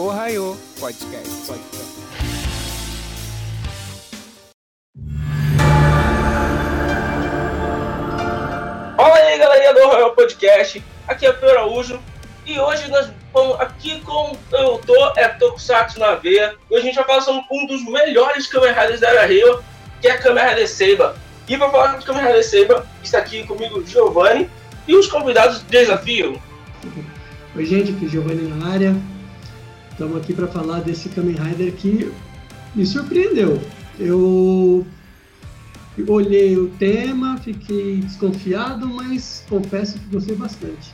Ohio Podcast. Podcast. Fala aí, galerinha do Royal Podcast. Aqui é o Pedro Araújo. E hoje nós vamos aqui com eu tô, é Tokusatsu na veia. Hoje a gente vai falar sobre um dos melhores Kamen Riders da Era Rio, que é Kamen Rider Seiba. E para falar de Kamen Rider Seiba, está aqui comigo Giovanni e os convidados do desafio. Oi, gente, aqui é Giovanni na área. Estamos aqui para falar desse Kamen Rider que me surpreendeu. Eu olhei o tema, fiquei desconfiado, mas confesso que gostei bastante.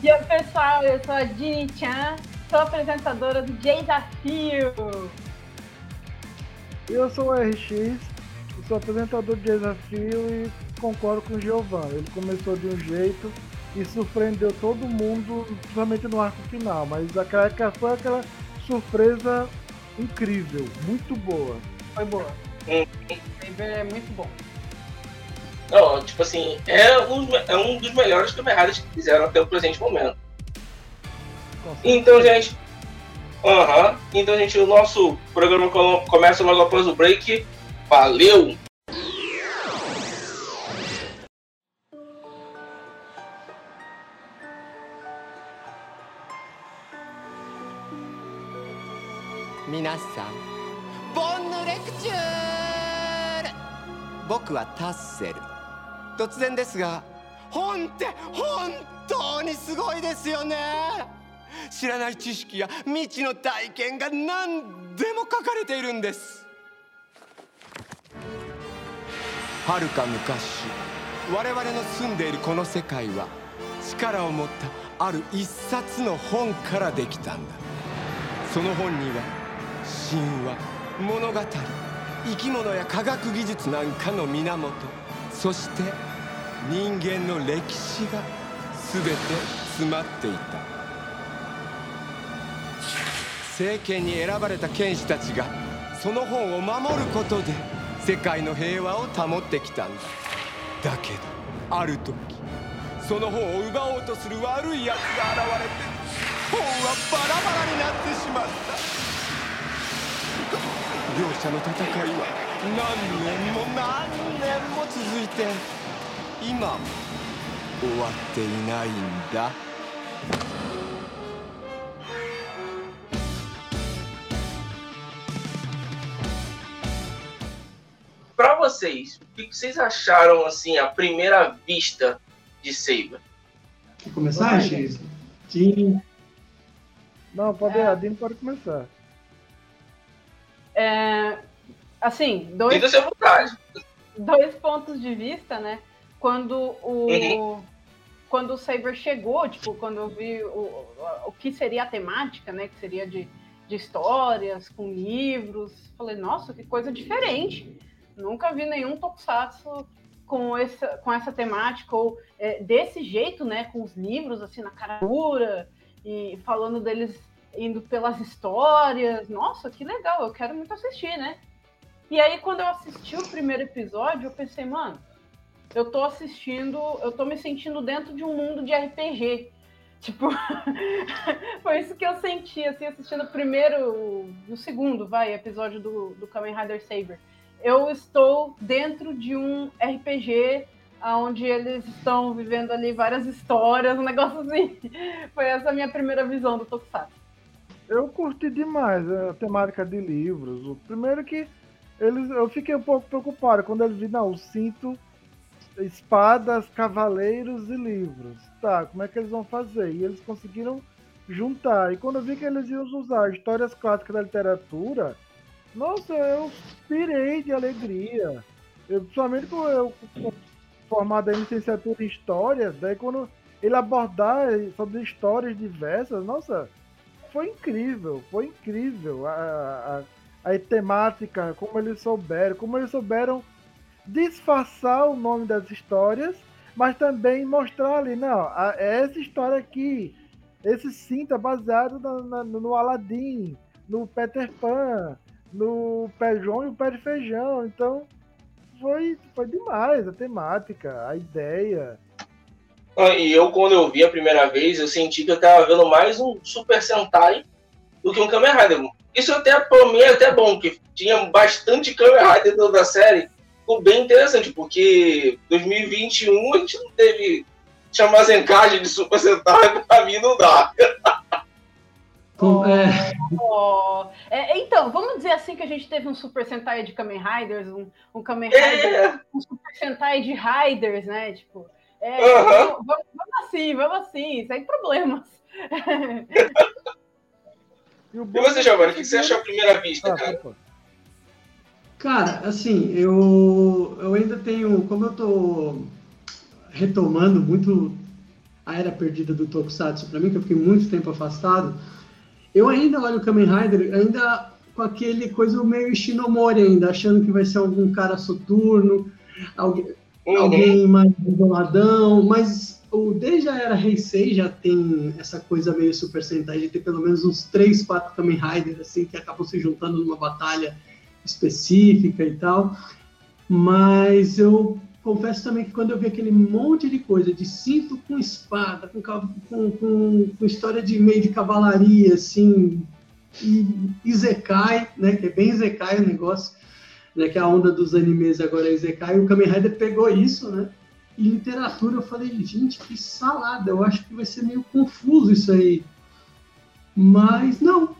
E aí, pessoal, eu sou a Dini Chan, sou apresentadora do Desafio. Eu sou o RX, sou apresentador do Desafio e concordo com o Giovanni. Ele começou de um jeito e surpreendeu todo mundo, principalmente no arco final, mas aquela, foi aquela surpresa incrível, muito boa. Foi boa. Hum. É muito bom. Não, tipo assim, é um, é um dos melhores Riders que fizeram até o presente momento. Então, gente. Aham. Então, gente, o nosso programa começa logo após o break. Valeu! Minasan, ボンヌレクチュール。僕はタッセル。突然ですが本って本当にすごいですよね。知らない知識や未知の体験が何でも書かれているんです。はるか昔我々の住んでいるこの世界は力を持ったある一冊の本からできたんだ。その本には神話物語生き物や科学技術なんかの源。そして人間の歴史が全て詰まっていた。政権に選ばれた剣士たちがその本を守ることで世界の平和を保ってきたんだ。だけどある時その本を奪おうとする悪い奴が現れて本はバラバラになってしまった。両者の戦いは何年も何年も続いて今も終わっていないんだ Para vocês, o que vocês acharam assim à primeira vista de Seiba? Quer começar, X? Sim. Não, pode é. ir, pode começar. É, assim, dois, à vontade. dois pontos de vista, né? Quando o, uhum. quando o Saber chegou, tipo, quando eu vi o, o que seria a temática, né? Que seria de, de histórias, com livros, falei, nossa, que coisa diferente. Nunca vi nenhum tokusatsu com essa, com essa temática, ou é, desse jeito, né? Com os livros, assim, na cara dura, e falando deles indo pelas histórias. Nossa, que legal, eu quero muito assistir, né? E aí, quando eu assisti o primeiro episódio, eu pensei, mano, eu tô assistindo, eu tô me sentindo dentro de um mundo de RPG. Tipo, foi isso que eu senti, assim, assistindo o primeiro, o segundo, vai, episódio do, do Kamen Rider Saber. Eu estou dentro de um RPG onde eles estão vivendo ali várias histórias, um negócio assim. Foi essa a minha primeira visão do Tokusatsu. Eu curti demais a temática de livros. O primeiro que eles, eu fiquei um pouco preocupado quando eles viram, não, cinto, espadas, cavaleiros e livros. Tá, como é que eles vão fazer? E eles conseguiram juntar. E quando eu vi que eles iam usar histórias clássicas da literatura, nossa, eu pirei de alegria. Eu, principalmente eu formado em licenciatura em histórias, daí quando ele abordar sobre histórias diversas, nossa, foi incrível, foi incrível a, a, a temática, como eles souberam, como eles souberam disfarçar o nome das histórias, mas também mostrar ali, não, a, essa história aqui, esse cinto é baseado na, na, no Aladdin, no Peter Pan, no Pé João e o Pé de Feijão, então foi, foi demais a temática, a ideia. Ah, E eu, quando eu vi a primeira vez, eu senti que eu tava vendo mais um Super Sentai do que um Kamen Rider. Isso até, pra mim, é até bom, que tinha bastante Kamen Rider dentro da série. Ficou bem interessante, porque 2021 a gente não teve chamar Zenkage de Super Sentai, pra mim não dá. Com- é, Ó, é, então, vamos dizer assim que a gente teve um Super Sentai de Kamen Riders, um, um Kamen Rider, É, um Super Sentai de Riders, né? Tipo, é, Aham. vamos, vamos- assim, vamos assim, sem problemas. E, o e você, Giovanni, o que você achou à primeira vista, Ah, cara? opa. Cara, assim, eu, eu ainda tenho, como eu tô retomando muito a era perdida do Tokusatsu pra mim, que eu fiquei muito tempo afastado, eu ainda olho o Kamen Rider ainda com aquele coisa meio Ishinomori ainda, achando que vai ser algum cara soturno, alguém, Uhum. alguém mais boladão, mas o, desde a era Heisei já tem essa coisa meio Super Sentai de ter pelo menos uns 3, 4 Kamen Rider assim, que acabam se juntando numa batalha específica e tal. Mas eu confesso também que quando eu vi aquele monte de coisa, de cinto com espada, com, com, com, com história de meio de cavalaria, assim, e Izekai, né, que é bem Izekai o negócio, né, que a onda dos animes agora é Izekai, e o Kamen Rider pegou isso, né, e literatura eu falei, gente, que salada, eu acho que vai ser meio confuso isso aí. Mas não,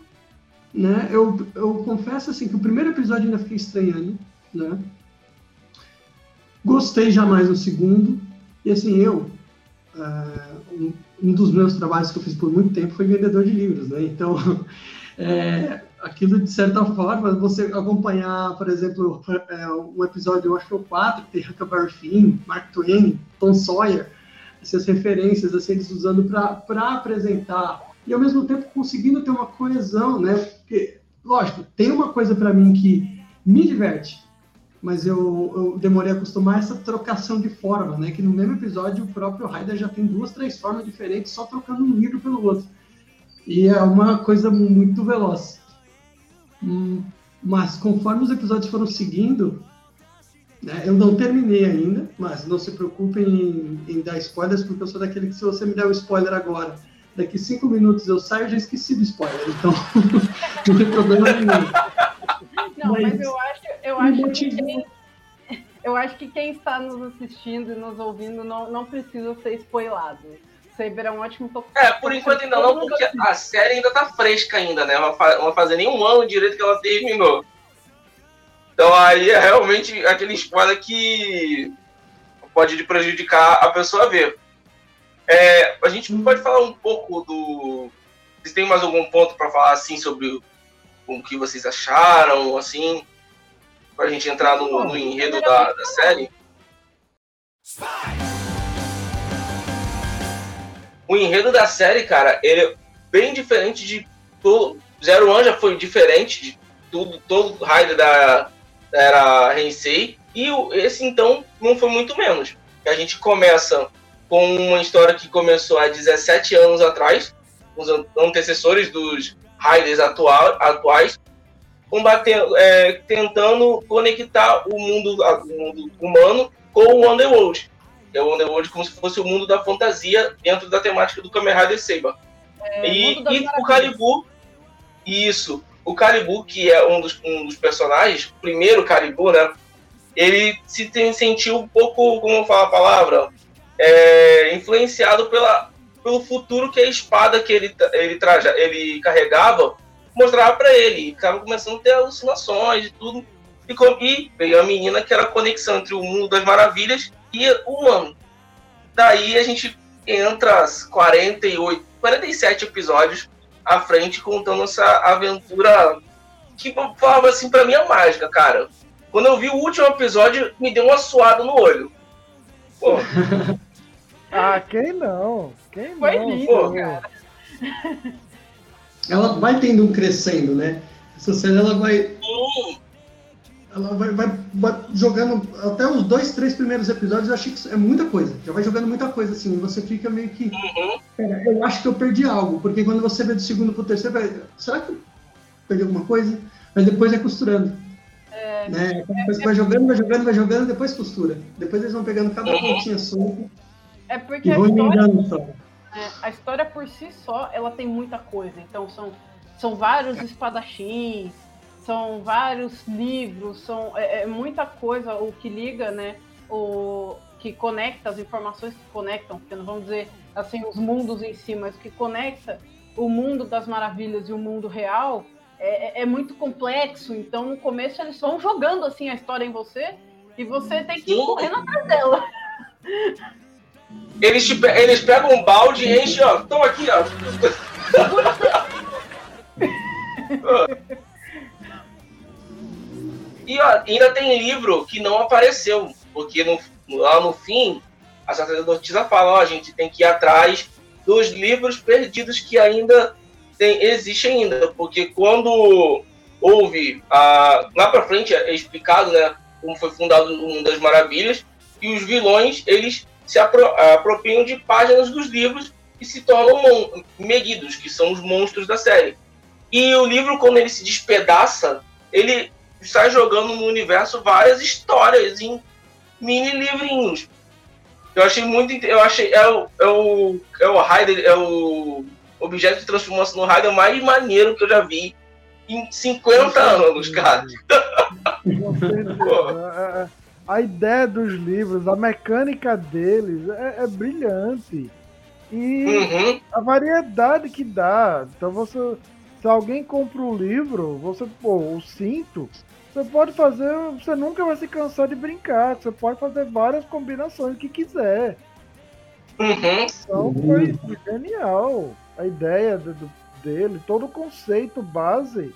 né, eu, eu confesso assim que o primeiro episódio ainda fiquei estranhando, né, gostei jamais do segundo, e assim, eu, ah, um, um dos meus trabalhos que eu fiz por muito tempo foi vendedor de livros, né, então, é, aquilo de certa forma, você acompanhar, por exemplo, é, um episódio, eu acho que é o 4, que tem Huckleberry Finn, Mark Twain, Tom Sawyer, essas referências, assim, eles usando para apresentar, e ao mesmo tempo conseguindo ter uma coesão, né, porque, lógico, tem uma coisa para mim que me diverte, mas eu, eu demorei a acostumar essa trocação de forma, né? Que no mesmo episódio o próprio Raider já tem duas, três formas diferentes, só trocando um livro pelo outro. E é uma coisa muito veloz. Hum, Mas conforme os episódios foram seguindo, né, eu não terminei ainda, mas não se preocupem em, em dar spoilers, porque eu sou daquele que se você me der um spoiler agora, daqui cinco minutos eu saio, eu já esqueci do spoiler, então não tem problema nenhum. Não, mas, Mas eu acho, eu acho que eu acho que quem está nos assistindo e nos ouvindo não, não precisa ser spoilado. Saber é um ótimo. É, por enquanto ainda não, porque a série ainda tá fresca ainda, né? Não vai fa- não vai fazer nem um ano direito que ela terminou. Então aí é realmente aquele spoiler que pode prejudicar a pessoa a ver. É, a gente pode falar um pouco do. Vocês têm mais algum ponto para falar assim sobre o, que vocês acharam, assim, pra gente entrar no, no enredo da, da série? O enredo da série, cara, ele é bem diferente de todo. Zero One já foi diferente de tudo, todo raio da, era Heisei. E esse, então, não foi muito menos. A gente começa com uma história que começou há 17 anos atrás, os an- antecessores dos Raiders atua- atuais, combatendo, é, tentando conectar o mundo, o mundo humano com o Underworld. Que é o Underworld como se fosse o mundo da fantasia dentro da temática do Kamen Rider Saber. É, e e o. Calibu, isso, o Calibu, que é um dos, um dos personagens, o primeiro Calibu, né? Ele se tem, sentiu um pouco, como fala a palavra, é, influenciado pela, pelo futuro que a espada que ele, ele, traja, ele carregava mostrava pra ele. E tava começando a ter alucinações e tudo. E, e veio a menina que era a conexão entre o mundo das maravilhas e o humano. Daí a gente entra as 48, 47 episódios à frente contando essa aventura que falava assim pra mim é mágica, cara. Quando eu vi o último episódio, me deu uma suada no olho. Pô, Ah, quem não? Quem Foi não? lindo, pô? cara. ela vai tendo um crescendo, né? Essa série ela vai, hum, ela vai, vai- vai jogando até os dois, três primeiros episódios. Eu achei que é muita coisa. Já vai jogando muita coisa assim. E você fica meio que, uhum. pera, eu acho que eu perdi algo, porque quando você vê do segundo pro terceiro, vai, será que eu perdi alguma coisa? Mas depois é costurando. né? Depois vai jogando, vai jogando, vai jogando, depois costura. Depois eles vão pegando cada Uhum. pontinha solta É porque E a vou história, só. é, a história por si só, ela tem muita coisa. Então são, são vários espadachins, são vários livros, são é, é muita coisa o que liga, né? O que conecta as informações que conectam, porque não vamos dizer assim os mundos em si, mas o que conecta o mundo das maravilhas e o mundo real é, é- é muito complexo. Então no começo eles vão jogando assim a história em você e você tem que ir correndo atrás dela. Eles, te eles pegam um balde e enchem, ó. Toma aqui, ó. E ó, ainda tem livro que não apareceu, porque no- lá no fim, a sacerdotisa fala, ó, a gente tem que ir atrás dos livros perdidos que ainda tem, existem ainda, porque quando houve, a, lá pra frente é explicado, né, como foi fundado o Mundo das Maravilhas, e os vilões, eles se apro apropriam de páginas dos livros e se tornam Meguidos, que são os monstros da série. E o livro, quando ele se despedaça, ele sai jogando no universo várias histórias em mini livrinhos. Eu achei muito. Eu achei. É o, é o, é o Raider, é o objeto de transformação no Raider mais maneiro que eu já vi em 50 anos, cara. Com certeza. É, é, A ideia dos livros, a mecânica deles é, é brilhante. E Uhum. a variedade que dá. Então você. Se alguém compra um livro, você, pô, o cinto, você pode fazer. Você nunca vai se cansar de brincar. Você pode fazer várias combinações que quiser. Uhum. Então foi, foi genial. A ideia do- do- dele, todo o conceito base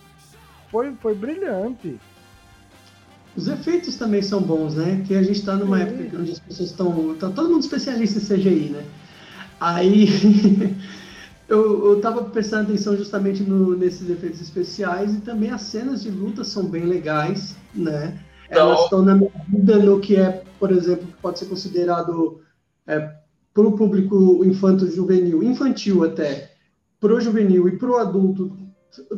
foi, foi brilhante. Os efeitos também são bons, né? Que a gente está numa Sim. época onde as pessoas estão. Tá todo mundo especialista em CGI, né? Aí eu, eu tava prestando atenção justamente no- nesses efeitos especiais e também as cenas de luta são bem legais, né? Elas Então- estão na medida no que é, por exemplo, que pode ser considerado é, para o público infanto-juvenil, infantil até, pro juvenil e pro adulto,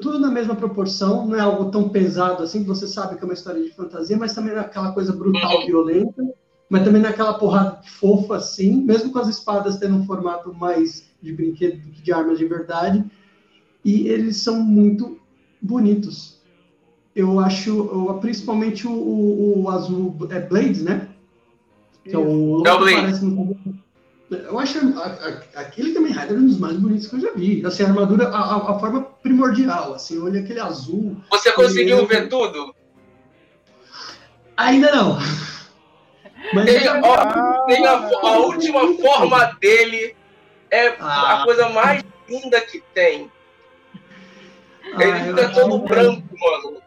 tudo na mesma proporção, não é algo tão pesado assim, que você sabe que é uma história de fantasia, mas também não é aquela coisa brutal, Uhum. violenta, mas também não é aquela porrada fofa assim, mesmo com as espadas tendo um formato mais de brinquedo do que de armas de verdade, e eles são muito bonitos. Eu acho, principalmente o, o, o azul, é Blades, né? Que é o, É o Blade. parece muito- Eu acho a- a- aquele Kamen Rider um dos mais bonitos que eu já vi. Assim, a armadura, a, a- a forma primordial, assim, olha aquele azul. Você conseguiu Eu- ver tudo? Ainda não. Mas Tem, eu- ó, tem a, a última forma dele é Ah. a coisa mais linda que tem. Ah, Ele fica todo branco, mano.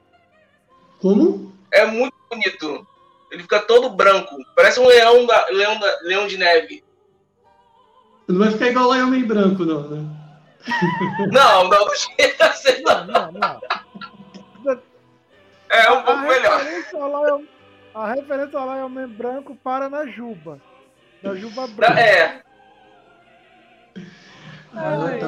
Como? É muito bonito. Ele fica todo branco. Parece um leão, da, leão, da, leão de neve. Não vai ficar igual em Homem Branco, não, né? Não, não, não chega a ser, não. Não, não, não. É um A pouco melhor. referência é a referência lá é o homem branco para na juba. Na juba branca. É, Ai,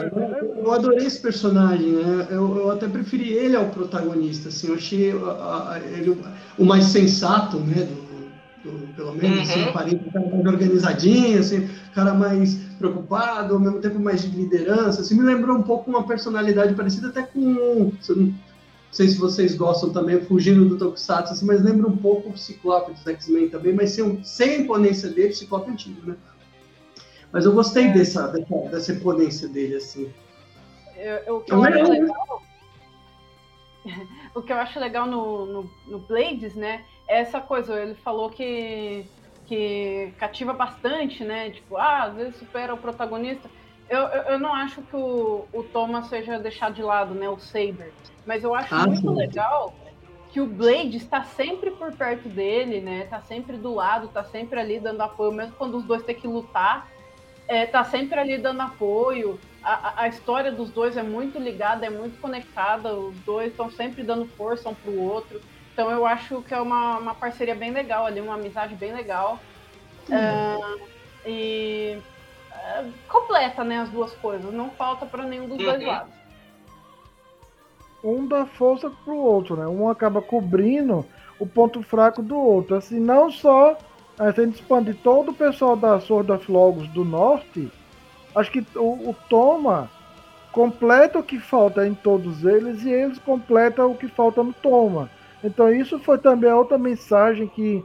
Eu, eu adorei esse personagem, né? Eu, eu até preferi ele ao protagonista, assim, eu achei a- a- ele o- o mais sensato, né? Do, do- pelo menos, assim, Uhum. aparenta um cara mais organizadinho, assim, cara mais preocupado, ao mesmo tempo mais de liderança, assim, me lembrou um pouco uma personalidade parecida até com, não sei se vocês gostam também, fugindo do Tokusatsu, assim, mas lembra um pouco o Ciclope dos X-Men também, mas sem, sem a imponência dele, o Ciclope antigo, né? Mas eu gostei dessa, dessa, dessa imponência dele, assim. Eu- eu- o que É eu acho né? legal. O que eu acho legal no, no, no Blades, né? É essa coisa. Ele falou que, que cativa bastante, né? Tipo, ah, às vezes supera o protagonista. Eu, eu, eu não acho que o, o Thomas seja deixado de lado, né? O Saber. Mas eu acho Ah, muito sim. legal que o Blade está sempre por perto dele, né? Tá sempre do lado, tá sempre ali dando apoio, mesmo quando os dois têm que lutar. É, tá sempre ali dando apoio. A, a- história dos dois é muito ligada, é muito conectada. Os dois estão sempre dando força um pro outro. Então eu acho que é uma, uma parceria bem legal ali, uma amizade bem legal. Ah, e é, completa, né, as duas coisas. Não falta para nenhum dos dois Uhum. lados. Um dá força pro outro, né? Um acaba cobrindo o ponto fraco do outro. Assim, não só a gente expandir todo o pessoal da Sword of Logos do norte, acho que o, o Toma completa o que falta em todos eles e eles completam o que falta no Toma. Então isso foi também outra mensagem que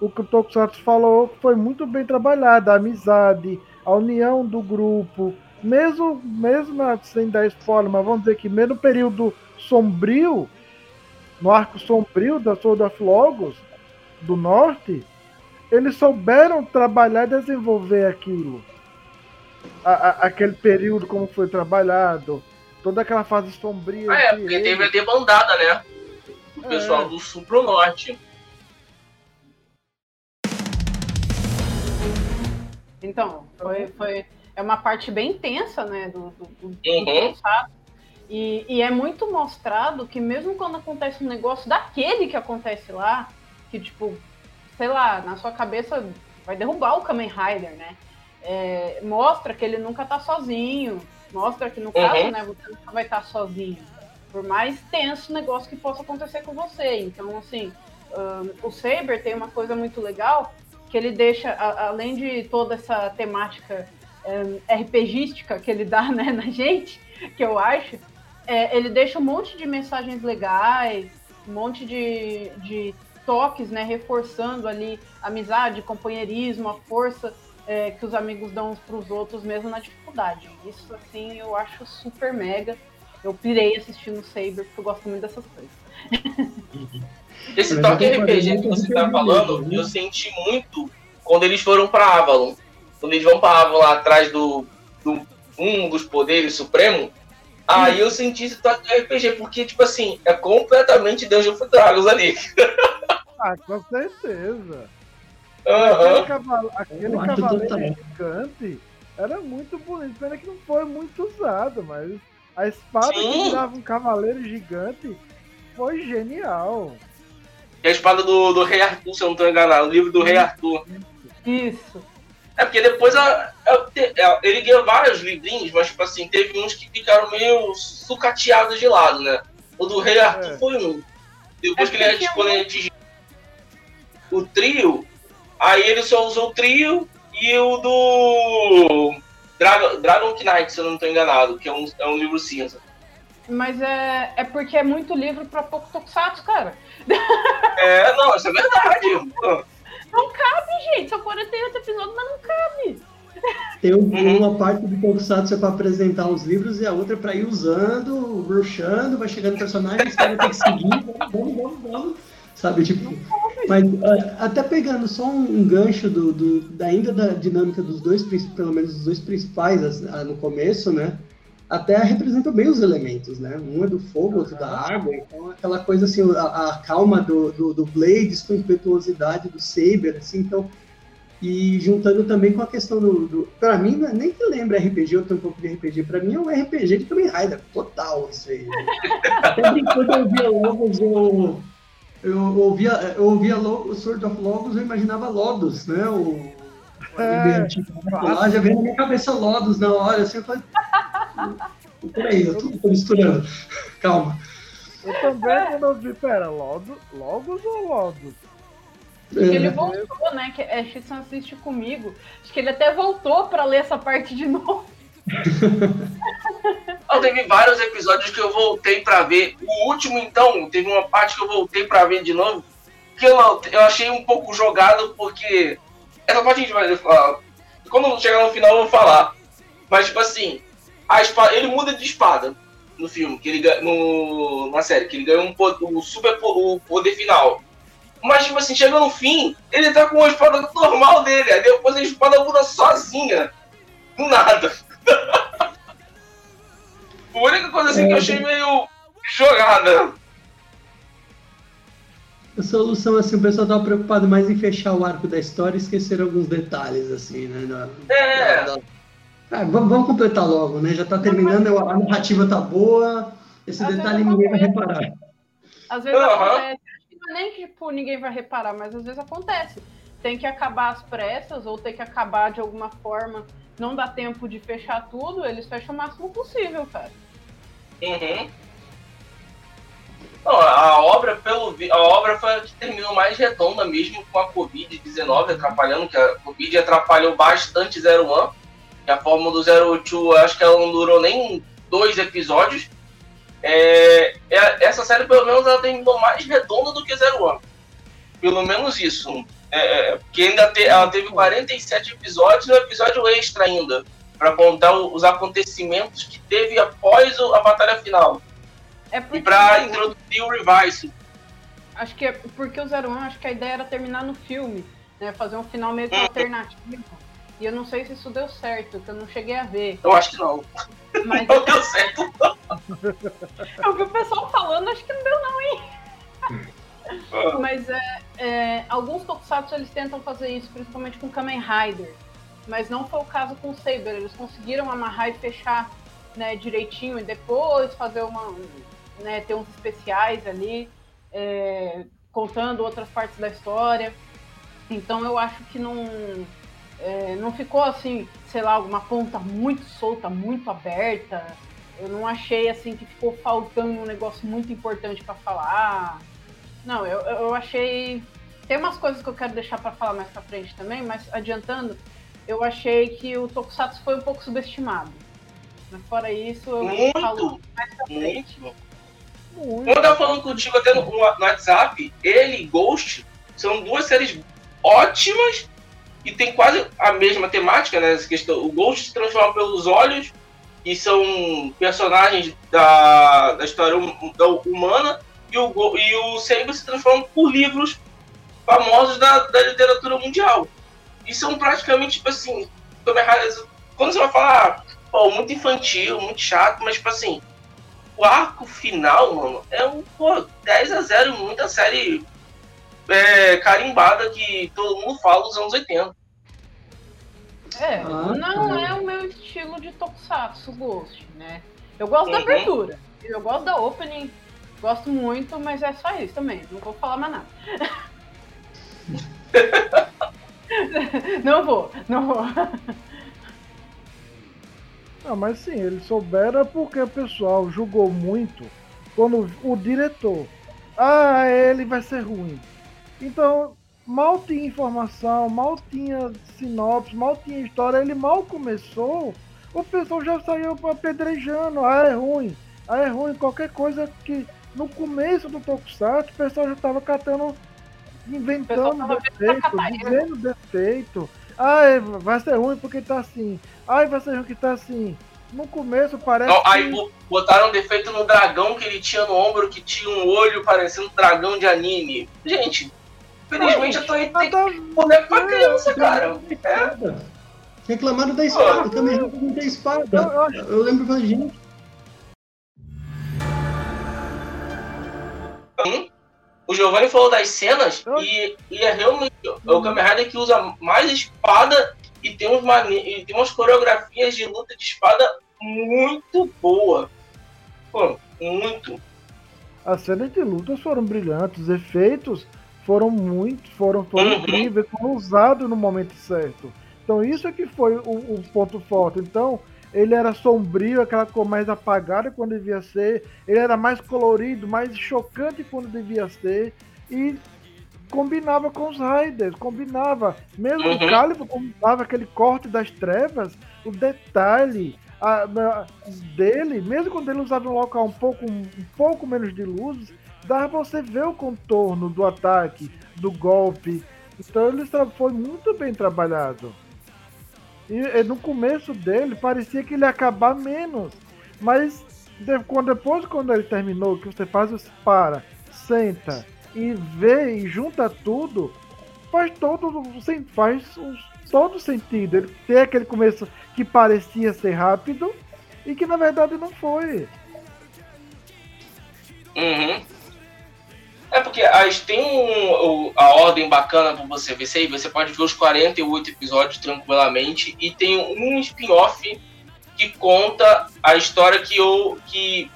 o que o Tokusatsu falou que foi muito bem trabalhada, a amizade, a união do grupo, mesmo, mesmo sem dar spoiler, mas vamos dizer que mesmo no período sombrio, no arco sombrio da Sword of Logos, do norte, eles souberam trabalhar e desenvolver aquilo. A, a, aquele período como foi trabalhado, toda aquela fase sombria. Ah, é, porque teve a debandada, né? O pessoal é. do sul pro norte. Então, foi, foi, é uma parte bem intensa, né, do, do, do, uhum. do e, e, é muito mostrado que mesmo quando acontece um negócio daquele que acontece lá, que tipo, sei lá, na sua cabeça vai derrubar o Kamen Rider, né? É, mostra que ele nunca tá sozinho, mostra que no caso, uhum. né, você nunca vai estar tá sozinho. Por mais tenso negócio que possa acontecer com você. Então, assim, um, o Saber tem uma coisa muito legal que ele deixa, a, além de toda essa temática um, RPGística que ele dá né, na gente, que eu acho, é, ele deixa um monte de mensagens legais, um monte de, de toques, né, reforçando ali a amizade, companheirismo, a força é, que os amigos dão uns para os outros mesmo na dificuldade. Isso, assim, eu acho super mega. Eu pirei assistindo Saber porque eu gosto muito dessas coisas. Esse toque RPG que você tá falando, né? eu senti muito quando eles foram para Avalon. Quando eles vão para Avalon atrás do, do um dos poderes supremos, Aí eu senti esse toque de RPG, porque, tipo assim, é completamente Dungeon of Dragons ali. ah, com certeza. Uhum. Aquele, cavalo, aquele cavaleiro gigante era muito bonito. Pena que não foi muito usado, mas a espada Sim. que dava um cavaleiro gigante foi genial. E a espada do, do Rei Arthur, se eu não estou enganado, o livro do Rei Arthur. Isso. É porque depois a, a, ele ganhou vários livrinhos, mas tipo assim, teve uns que ficaram meio sucateados de lado, né? O do Rei Arthur é. foi um. Depois é que ele, tipo, ele atingiu o trio, aí ele só usou o trio e o do Dragon, Dragon Knight, se eu não estou enganado, que é um, é um livro cinza. Mas é, é porque é muito livro para pouco tokusatsu, cara. É, não, isso é verdade. Não cabe, gente. São 48 episódios, mas não cabe. Tem uhum. uma parte do Tokusatsu para apresentar os livros e a outra para ir usando, bruxando, vai chegando personagem, os caras têm que seguir, vamos, vamos, vamos, sabe, tipo... Mas até pegando só um, gancho do, do, da ainda da dinâmica dos dois, pelo menos dos dois principais no começo, né? até representam bem os elementos, né? Um é do fogo, outro da água, então aquela coisa assim, a, a calma do, do, do, Blades com a impetuosidade do Saber, assim, então. E juntando também com a questão do. do para mim, é nem que lembra RPG, eu tenho um pouco de RPG, para mim é um RPG de Kamen Rider, total isso aí. Até enquanto eu via Logos, eu, ouvia, eu ouvia o Sword of Logos, eu imaginava Lodos, né? O, é, lá já veio na minha cabeça Lodos na hora, assim, eu falei, Peraí, eu tô, tô, misturando. Calma. Eu também, quando eu vi, pera, Logos, Logos ou Lodos? É. Ele voltou, né? Que é, X assiste comigo. Acho que ele até voltou pra ler essa parte de novo. Não, teve vários episódios que eu voltei pra ver. O último, então, teve uma parte que eu voltei pra ver de novo. Que eu, eu achei um pouco jogado, porque. Essa parte a gente vai falar. Quando chegar no final, eu vou falar. Mas, tipo assim, a espada, ele muda de espada no filme, que ele no, na série, que ele ganhou um, um super o poder final. Mas, tipo assim, chega no fim, ele tá com a espada normal dele. Aí depois a espada muda sozinha. Do nada. A única coisa assim é, que eu achei meio jogada. A solução, assim, o pessoal tava preocupado mais em fechar o arco da história e esquecer alguns detalhes, assim, né? Na, é. Na, ah, vamos, completar logo, né? Já está terminando, a narrativa está boa, esse às detalhe ninguém vai reparar. Às vezes uhum. acontece, não é nem que tipo, ninguém vai reparar, mas às vezes acontece. Tem que acabar as pressas, ou tem que acabar de alguma forma, não dá tempo de fechar tudo, eles fecham o máximo possível, cara. Uhum. Não, a obra, pelo a obra foi a que terminou mais redonda mesmo com a Covid-19 atrapalhando, que a Covid atrapalhou bastante Zero One. E a fórmula do Zero Two, acho que ela não durou nem dois episódios. É, é- essa série, pelo menos, ela terminou mais redonda do que Zero One. Pelo menos isso. É, é, porque ainda te- ela teve 47 episódios e um episódio extra ainda. Pra contar o- os acontecimentos que teve após o- a batalha final. É porque E pra introduzir o Revice. acho que é porque o 01, acho que a ideia era terminar no filme, né? Fazer um final meio que Uhum. alternativo. E eu não sei se isso deu certo, que eu não cheguei a ver. Eu acho que não. Mas Não deu certo. eu vi o pessoal falando, acho que não deu não, hein? Mas é, é, alguns tokusatsu eles tentam fazer isso, principalmente com Kamen Rider. Mas não foi o caso com o Saber. Eles conseguiram amarrar e fechar né, direitinho e depois fazer uma. Né, ter uns especiais ali, é, contando outras partes da história. Então eu acho que não. é, não ficou assim, sei lá, alguma ponta muito solta, muito aberta. Eu não achei assim que ficou faltando um negócio muito importante para falar. Não, eu, eu achei. Tem umas coisas que eu quero deixar para falar mais pra frente também, mas adiantando, eu achei que o Tokusatsu foi um pouco subestimado. Mas fora isso, eu falo Muito, mais pra frente. muito. Muito. Quando eu tava falando contigo até no, no WhatsApp, ele e Ghost são duas séries ótimas e tem quase a mesma temática, né? Essa questão. O Ghost se transforma pelos olhos e são personagens da, da história hum- da humana e o, Go- e o Saber se transforma por livros famosos da, da literatura mundial. E são praticamente, tipo assim, quando você vai falar, pô, muito infantil, muito chato, mas tipo assim, o arco final, mano, é um pô, 10 a 0 muita série é, carimbada que todo mundo fala dos anos 80. É, Ah, não é o meu estilo de Tokusatsu Ghost, né? Eu gosto da Uhum. abertura, eu gosto da opening, gosto muito, mas é só isso também, não vou falar mais nada. não vou, não vou. Não, mas sim, eles souberam porque o pessoal julgou muito quando o diretor. Ah, ele vai ser ruim. Então, mal tinha informação, mal tinha sinopse, mal tinha história, ele mal começou, o pessoal já saiu apedrejando. Ah, é ruim. Ah, é ruim. Qualquer coisa que no começo do Tokusatsu, o pessoal já estava catando, inventando defeito, sacanagem. dizendo defeito. Ah, é, vai ser ruim porque tá assim. Ai, vai ser ruim que tá assim. No começo parece Não, aí que... botaram defeito no dragão que ele tinha no ombro, que tinha um olho parecendo um dragão de anime. Gente, infelizmente eu tô aí tem Nada- boneco pra criança, cara. É. Reclamaram da espada, Rider não tem espada. Eu- eu lembro gente, Hum? O Giovanni falou das cenas e, e é realmente o Kamen Rider que usa mais espada e tem, uns e tem umas coreografias de luta de espada muito boa. Pô, muito. As cenas de lutas foram brilhantes, os efeitos foram muito, foram, foram Uhum. incríveis, foram usados no momento certo. Então isso é que foi o, o ponto forte. Então ele era sombrio, aquela cor mais apagada quando devia ser, ele era mais colorido, mais chocante quando devia ser e combinava com os Riders, combinava. Mesmo Uhum. o Calibur combinava aquele corte das trevas, o detalhe a- a- dele, mesmo quando ele usava um local um pouco, um pouco menos de luzes, dava pra você ver o contorno do ataque, do golpe. Então ele foi muito bem trabalhado. E, e no começo dele parecia que ele ia acabar menos. Mas de- quando, depois quando ele terminou, que você faz o para, senta e vê e junta tudo, faz todo, faz todo sentido. Ele tem aquele começo que parecia ser rápido e que na verdade não foi. Uhum. É porque as, tem um, a ordem bacana pra você ver isso aí. Você pode ver os 48 episódios tranquilamente. E tem um spin-off que conta a história que, eu, que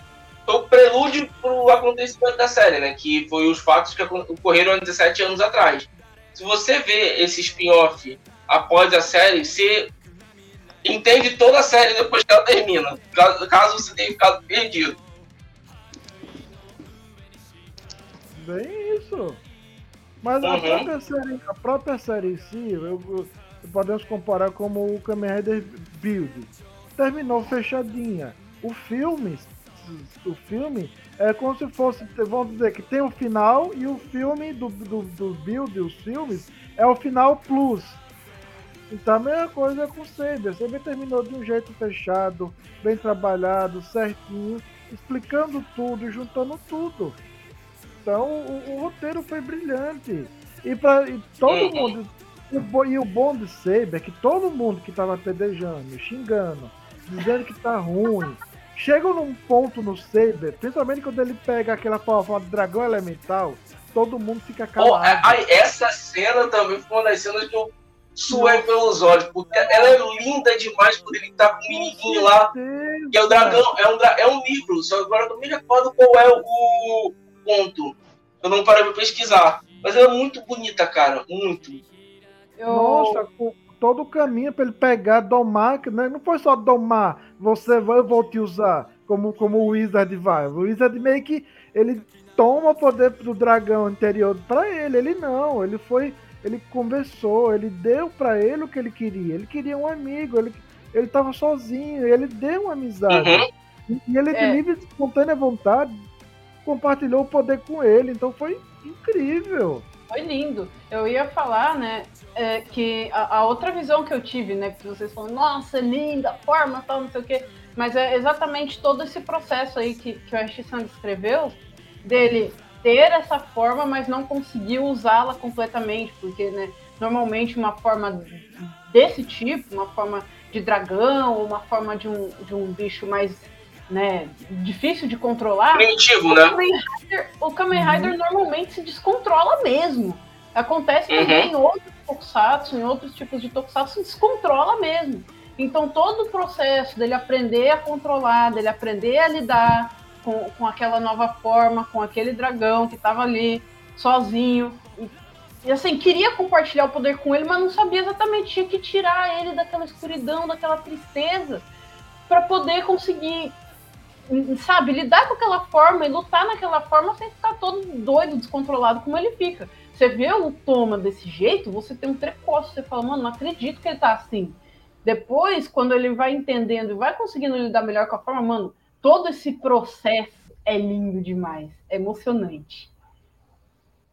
foi o prelúdio pro acontecimento da série, né? Que foi os fatos que ocorreram há 17 anos atrás. Se você vê esse spin-off após a série, você entende toda a série depois que ela termina. Caso você tenha ficado perdido. Bem isso. Mas a, Uhum. própria série, a própria série em si, eu- eu- podemos comparar como o Kamen Rider Build. Terminou fechadinha. O filme, o filme é como se fosse, vamos dizer que tem o final e o filme do, do, do Build, os filmes, é o final plus. Então a mesma coisa com o Saber. Saber terminou de um jeito fechado, bem trabalhado, certinho, explicando tudo e juntando tudo. Então o, o roteiro foi brilhante. E, pra, e todo Uhum. mundo. E o, bo- e o bom de Saber é que todo mundo que tava pedejando, xingando, dizendo que tá ruim, chega num ponto no Saber, principalmente quando ele pega aquela forma de dragão elemental, todo mundo fica Oh, calado. ai, essa cena também foi uma das cenas que eu suei pelos olhos, porque ela é linda demais quando ele tá com o menininho lá, que é o dragão, é um, é um livro, só agora eu não me recordo qual é o ponto. Eu não parei pra pesquisar. Mas ela é muito bonita, cara, muito. Nossa, com todo o caminho para ele pegar, domar, né? não foi só domar, você vai, eu vou te usar, como, como o Wizard vai. O Wizard meio que ele toma o poder do dragão interior para ele, ele não, ele foi, ele conversou, ele deu para ele o que ele queria. Ele queria um amigo, ele ele tava sozinho, ele deu uma amizade. Uhum. E ele, É. de livre e espontânea vontade, compartilhou o poder com ele. Então foi incrível. Foi lindo. Eu ia falar, né, é, que a, a outra visão que eu tive, né, que vocês falam, nossa, é linda, forma, tal, não sei o quê, mas é exatamente todo esse processo aí que, que o Ashi-san descreveu, dele ter essa forma, mas não conseguir usá-la completamente, porque, né, normalmente uma forma desse tipo, uma forma de dragão, uma forma de um, de um bicho mais, né, difícil de controlar, Primitivo, o né? Kamen Rider, o Kamen Rider normalmente se descontrola mesmo. Acontece Uhum. também em outros tokusatsu, em outros tipos de tokusatsu, se descontrola mesmo. Então todo o processo dele aprender a controlar, dele aprender a lidar com, com aquela nova forma, com aquele dragão que estava ali sozinho. E, e, assim, queria compartilhar o poder com ele, mas não sabia exatamente, tinha que tirar ele daquela escuridão, daquela tristeza, para poder conseguir sabe, lidar com aquela forma e lutar naquela forma sem ficar todo doido, descontrolado como ele fica. Você vê o Toma desse jeito, você tem um precoce, você fala, mano, não acredito que ele tá assim. Depois, quando ele vai entendendo e vai conseguindo lidar melhor com a forma, mano, todo esse processo é lindo demais, é emocionante.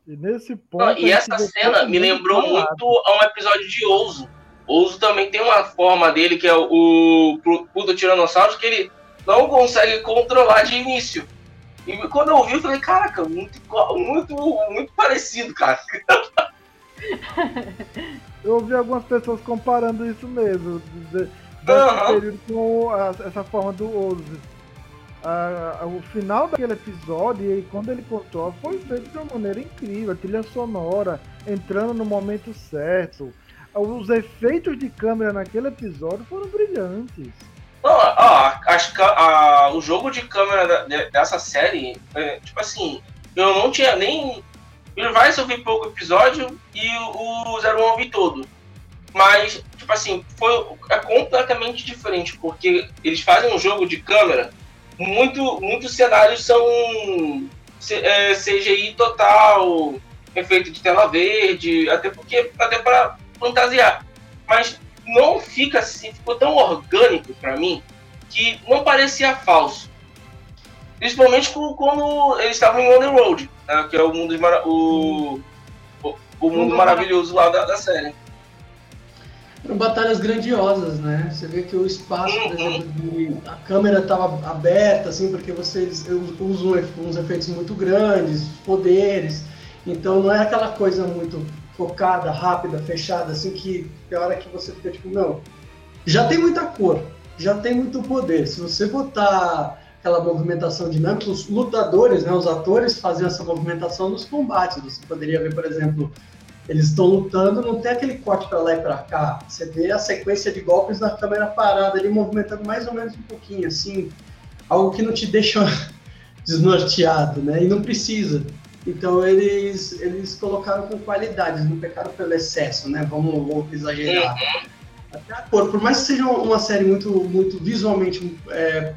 E nesse ponto. E essa cena me lembrou calado. muito a um episódio de Ouso. Ouso também tem uma forma dele, que é o puto Tiranossauro, que ele não consegue controlar de início. E quando eu vi, eu falei, caraca, muito, muito, muito parecido, cara. Eu ouvi algumas pessoas comparando isso mesmo, de- Aham. período com a- essa forma do. Ah, o final daquele episódio, e quando ele contou, foi feito de uma maneira incrível, a trilha sonora entrando no momento certo. Os efeitos de câmera naquele episódio foram brilhantes. Não, ó, as ca- a- o jogo de câmera dessa série, é, tipo assim, eu não tinha nem. O Vice eu pouco episódio e o, o Zero One eu vi todo. Mas, tipo assim, foi é completamente diferente, porque eles fazem um jogo de câmera, muito, muitos cenários são é, CGI total, efeito de tela verde, até porque até para fantasiar. Mas não fica assim, ficou tão orgânico pra mim que não parecia falso. Principalmente quando eles estavam em Underworld, né, que é o mundo, o, o, mundo maravilhoso lá da, da série. Eram batalhas grandiosas, né? Você vê que o espaço, por Uhum. exemplo, de- a câmera estava aberta, assim, porque vocês usam uns efeitos muito grandes, poderes. Então não é aquela coisa muito focada, rápida, fechada, assim, que tem hora que você fica tipo, não. Já tem muita cor, já tem muito poder. Se você botar aquela movimentação dinâmica, os lutadores, né, os atores faziam essa movimentação nos combates. Você poderia ver, por exemplo, eles estão lutando, não tem aquele corte para lá e para cá. Você vê a sequência de golpes na câmera parada ali, movimentando mais ou menos um pouquinho, assim, algo que não te deixa desnorteado, né? E não precisa. Então eles, eles colocaram com qualidade, eles não pecaram pelo excesso, né? Vamos exagerar. Até a cor, por mais que seja uma série muito, muito visualmente é,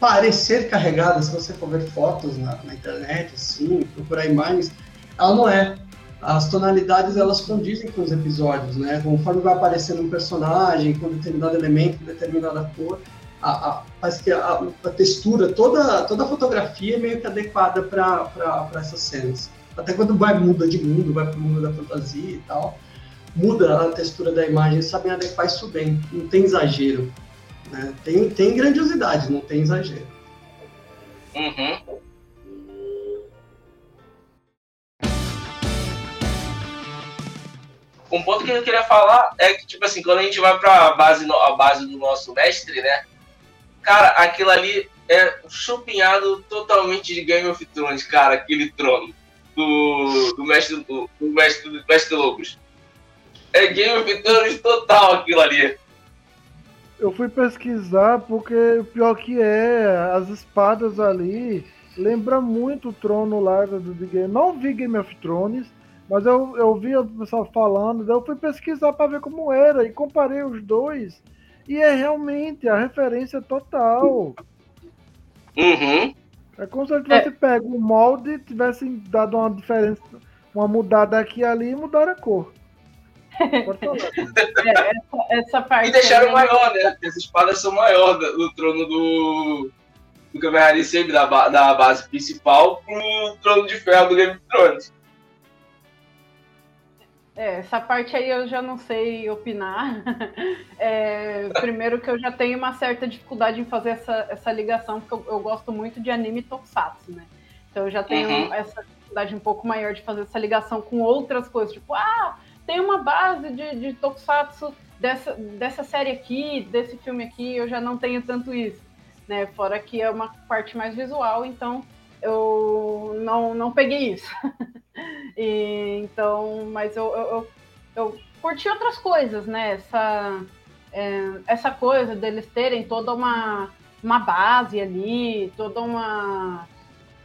parecer carregada, se você for ver fotos na, na internet, assim, procurar imagens, ela não é. As tonalidades elas condizem com os episódios, né? Conforme vai aparecendo um personagem com determinado elemento, com determinada cor, a, a, que a, a, textura, toda, toda a fotografia é meio que adequada para essas cenas. Até quando vai muda de mundo, vai para o mundo da fantasia e tal, muda a textura da imagem, sabem adequar isso bem, não tem exagero. Né? Tem, tem grandiosidade, não tem exagero. Uhum. Um ponto que eu queria falar é que, tipo assim, quando a gente vai pra base, a base do nosso mestre, né? Cara, aquilo ali é chupinhado totalmente de Game of Thrones, cara, aquele trono do, do mestre do, do mestre do mestre Lobos. É Game of Thrones total aquilo ali. Eu fui pesquisar porque o pior que é, as espadas ali lembra muito o trono lá do, Game. Não vi Game of Thrones, mas eu, eu vi o pessoal falando, daí eu fui pesquisar para ver como era e comparei os dois. E é realmente a referência total. Uhum. É como se ele tivesse é. pego o molde e tivesse dado uma diferença, uma mudada aqui e ali e mudar a cor. é, essa, essa, parte. E deixaram aí... maior, né? As espadas são maiores do trono do. do sempre da, da base principal pro trono de ferro do Game of Thrones. É, essa parte aí eu já não sei opinar. É, primeiro que eu já tenho uma certa dificuldade em fazer essa, essa ligação, porque eu, eu gosto muito de anime tokusatsu, né? Então eu já tenho uhum. essa dificuldade um pouco maior de fazer essa ligação com outras coisas, tipo, ah, tem uma base de, de tokusatsu dessa, dessa série aqui, desse filme aqui, eu já não tenho tanto isso, né? Fora que é uma parte mais visual, então eu não, não peguei isso. e, então, mas eu, eu, eu, eu, curti outras coisas, né? Essa, é, essa coisa deles terem toda uma, uma base ali, toda uma.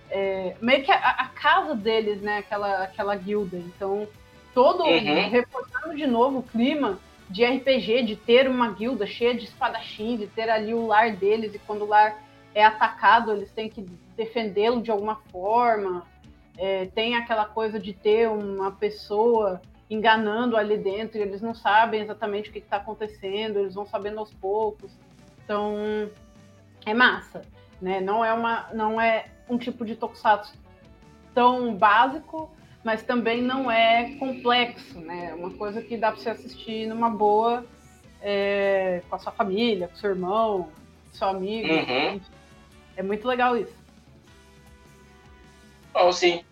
É, meio que a, a, casa deles, né? Aquela, aquela guilda. Então, todo. Uhum. Reforçando de novo o clima de RPG, de ter uma guilda cheia de espadachins, de ter ali o lar deles, e quando o lar é atacado, eles têm que defendê-lo de alguma forma. É, tem aquela coisa de ter uma pessoa enganando ali dentro, e eles não sabem exatamente o que está acontecendo, eles vão sabendo aos poucos. Então, é massa, né? Não é uma, não é um tipo de tokusatsu tão básico, mas também não é complexo, né? É uma coisa que dá para você assistir numa boa é, com a sua família, com seu irmão, seu amigo. Uhum. É muito legal isso. Bom, sim.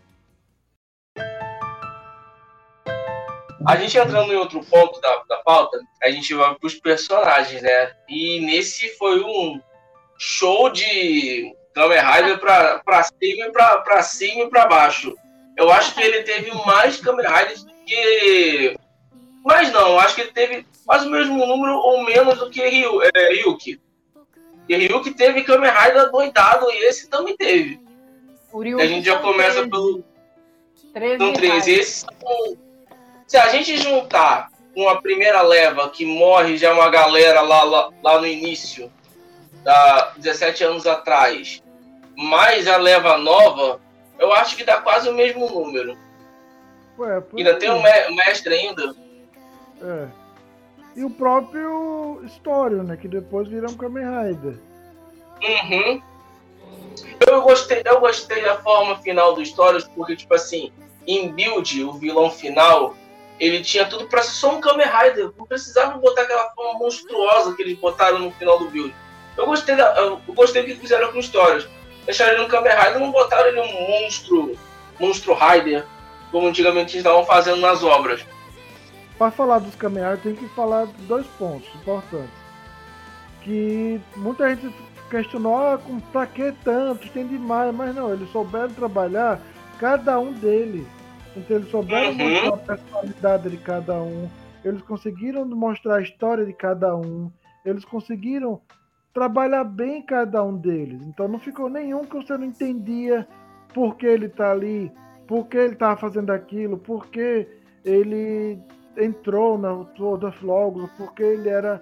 A gente entrando em outro ponto da, da pauta, a gente vai para os personagens, né? E nesse foi um show de Kamen Rider para cima e para cima e para baixo. Eu acho que ele teve mais Kamen Riders do que. Mas não, acho que ele teve quase o mesmo número ou menos do que Ryu, é, Ryuki. E Ryuki teve Kamen Rider doidado e esse também teve. A gente já começa 13. pelo. 13. São 13. Esses são... Se a gente juntar com a primeira leva que morre já uma galera lá, lá, lá no início, da 17 anos atrás, mais a leva nova, eu acho que dá quase o mesmo número. Ué, ainda tem um mestre ainda. É. E o próprio Story, né? Que depois vira um Kamen Rider. Uhum. Eu gostei, eu gostei da forma final do Stories, porque, tipo assim, em build, o vilão final, ele tinha tudo pra ser só um Kamen Rider. Não precisava botar aquela forma monstruosa que eles botaram no final do build. Eu gostei, da, eu gostei do que fizeram com Stories. Deixaram ele no Kamen Rider, não botaram ele um monstro, monstro Rider, como antigamente estavam fazendo nas obras para falar dos Kamen Rider tem que falar de dois pontos importantes. Que muita gente questionou, ah, pra que tanto? Tem demais, mas não, eles souberam trabalhar cada um deles. Então eles souberam uhum. mostrar a personalidade de cada um, eles conseguiram mostrar a história de cada um, eles conseguiram trabalhar bem cada um deles. Então não ficou nenhum que você não entendia por que ele tá ali, por que ele tava fazendo aquilo, por que ele entrou na Sword of Logos porque ele era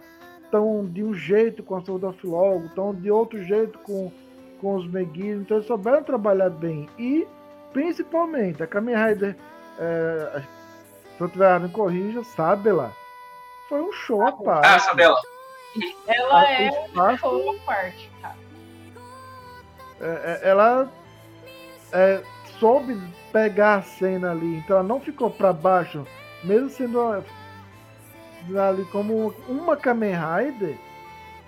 tão de um jeito com a Sword of Logos, tão de outro jeito com com os Megis, então eles souberam trabalhar bem. E, principalmente, a Kamen Rider, é, se eu tiver me corrija, Sabela, foi um show à parte. Ah, Sabela. Ela Ah, é o um espaço- show à parte, cara. É, é, ela é, soube pegar a cena ali, então ela não ficou pra baixo, mesmo sendo a- ali como uma Kamen Rider,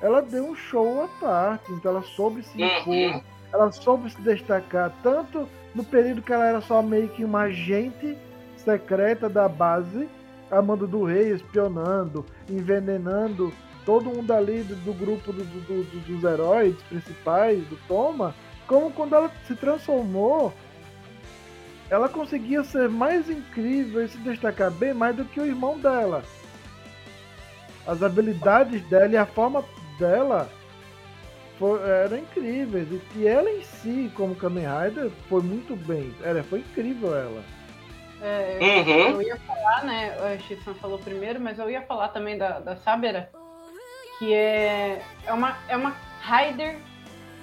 ela deu um show à parte, então ela soube se impor, Uhum. ela soube se destacar, tanto no período que ela era só meio que uma agente secreta da base, a mando do rei, espionando, envenenando todo mundo ali do, do grupo do- do- dos heróis principais, do Toma, como quando ela se transformou, ela conseguia ser mais incrível e se destacar bem mais do que o irmão dela. As habilidades dela e a forma dela fo- eram incríveis. E, e ela em si, como Kamen Rider, foi muito bem. Era, foi incrível ela. É, Uhum. Eu ia falar, né? O Shisan falou primeiro, mas eu ia falar também da, da Sabera, que é, é, uma, é uma Rider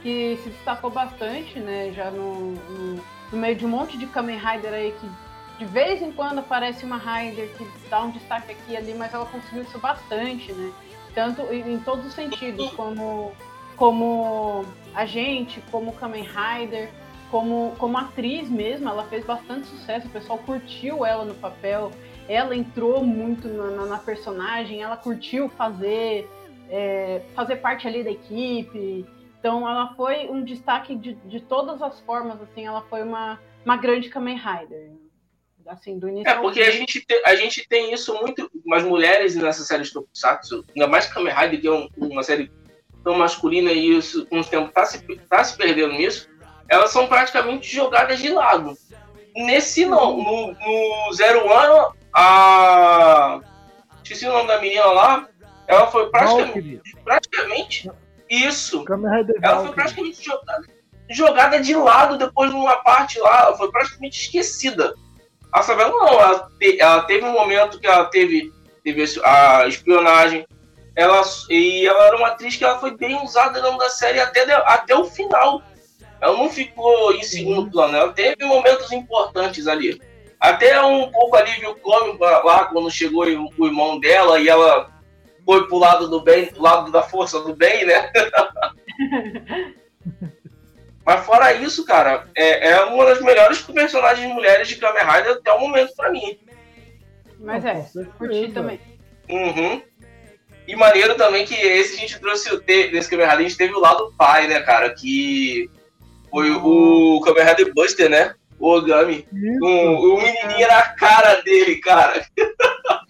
que se destacou bastante, né? Já no, no, no meio de um monte de Kamen Rider aí que de vez em quando aparece uma Rider que dá um destaque aqui e ali, mas ela conseguiu isso bastante, né? Tanto em, em todos os sentidos, como, como agente, como Kamen Rider, como, como atriz mesmo, ela fez bastante sucesso, o pessoal curtiu ela no papel, ela entrou muito na, na- na personagem, ela curtiu fazer, é, fazer parte ali da equipe. Então ela foi um destaque de, de todas as formas, assim, ela foi uma, uma grande Kamen Rider. Assim, do início É, porque a gente, te- a gente tem isso muito, umas mulheres nessa série de Tokusatsu, ainda mais Kamen Rider, que é um- uma série tão masculina e isso, com o tempo, tá se, tá se perdendo nisso, elas são praticamente jogadas de lado. Nesse não, no, no Zero Ano, a. Esqueci o nome da menina lá, ela foi praticamente, Valkyrie. praticamente isso. Ela foi praticamente jogada, jogada de lado depois de uma parte lá, ela foi praticamente esquecida. A Sabela não, ela, te- ela teve um momento que ela teve, teve a espionagem, ela, e ela era uma atriz que ela foi bem usada dentro da série até, de- até o final. Ela não ficou em segundo plano, ela teve momentos importantes ali. Até um pouco alívio cômico lá quando chegou o irmão dela e ela foi pro lado do bem, pro lado da força do bem, né? Mas fora isso, cara, é, é uma das melhores personagens mulheres de Kamen Rider até o momento pra mim. Mas é, curti também. Uhum. E maneiro também que esse a gente trouxe, o te- nesse Kamen Rider a gente teve o lado pai, né, cara, que foi o Kamen Rider Buster, né, o Ogami. Isso. O, o menininho era a cara dele, cara.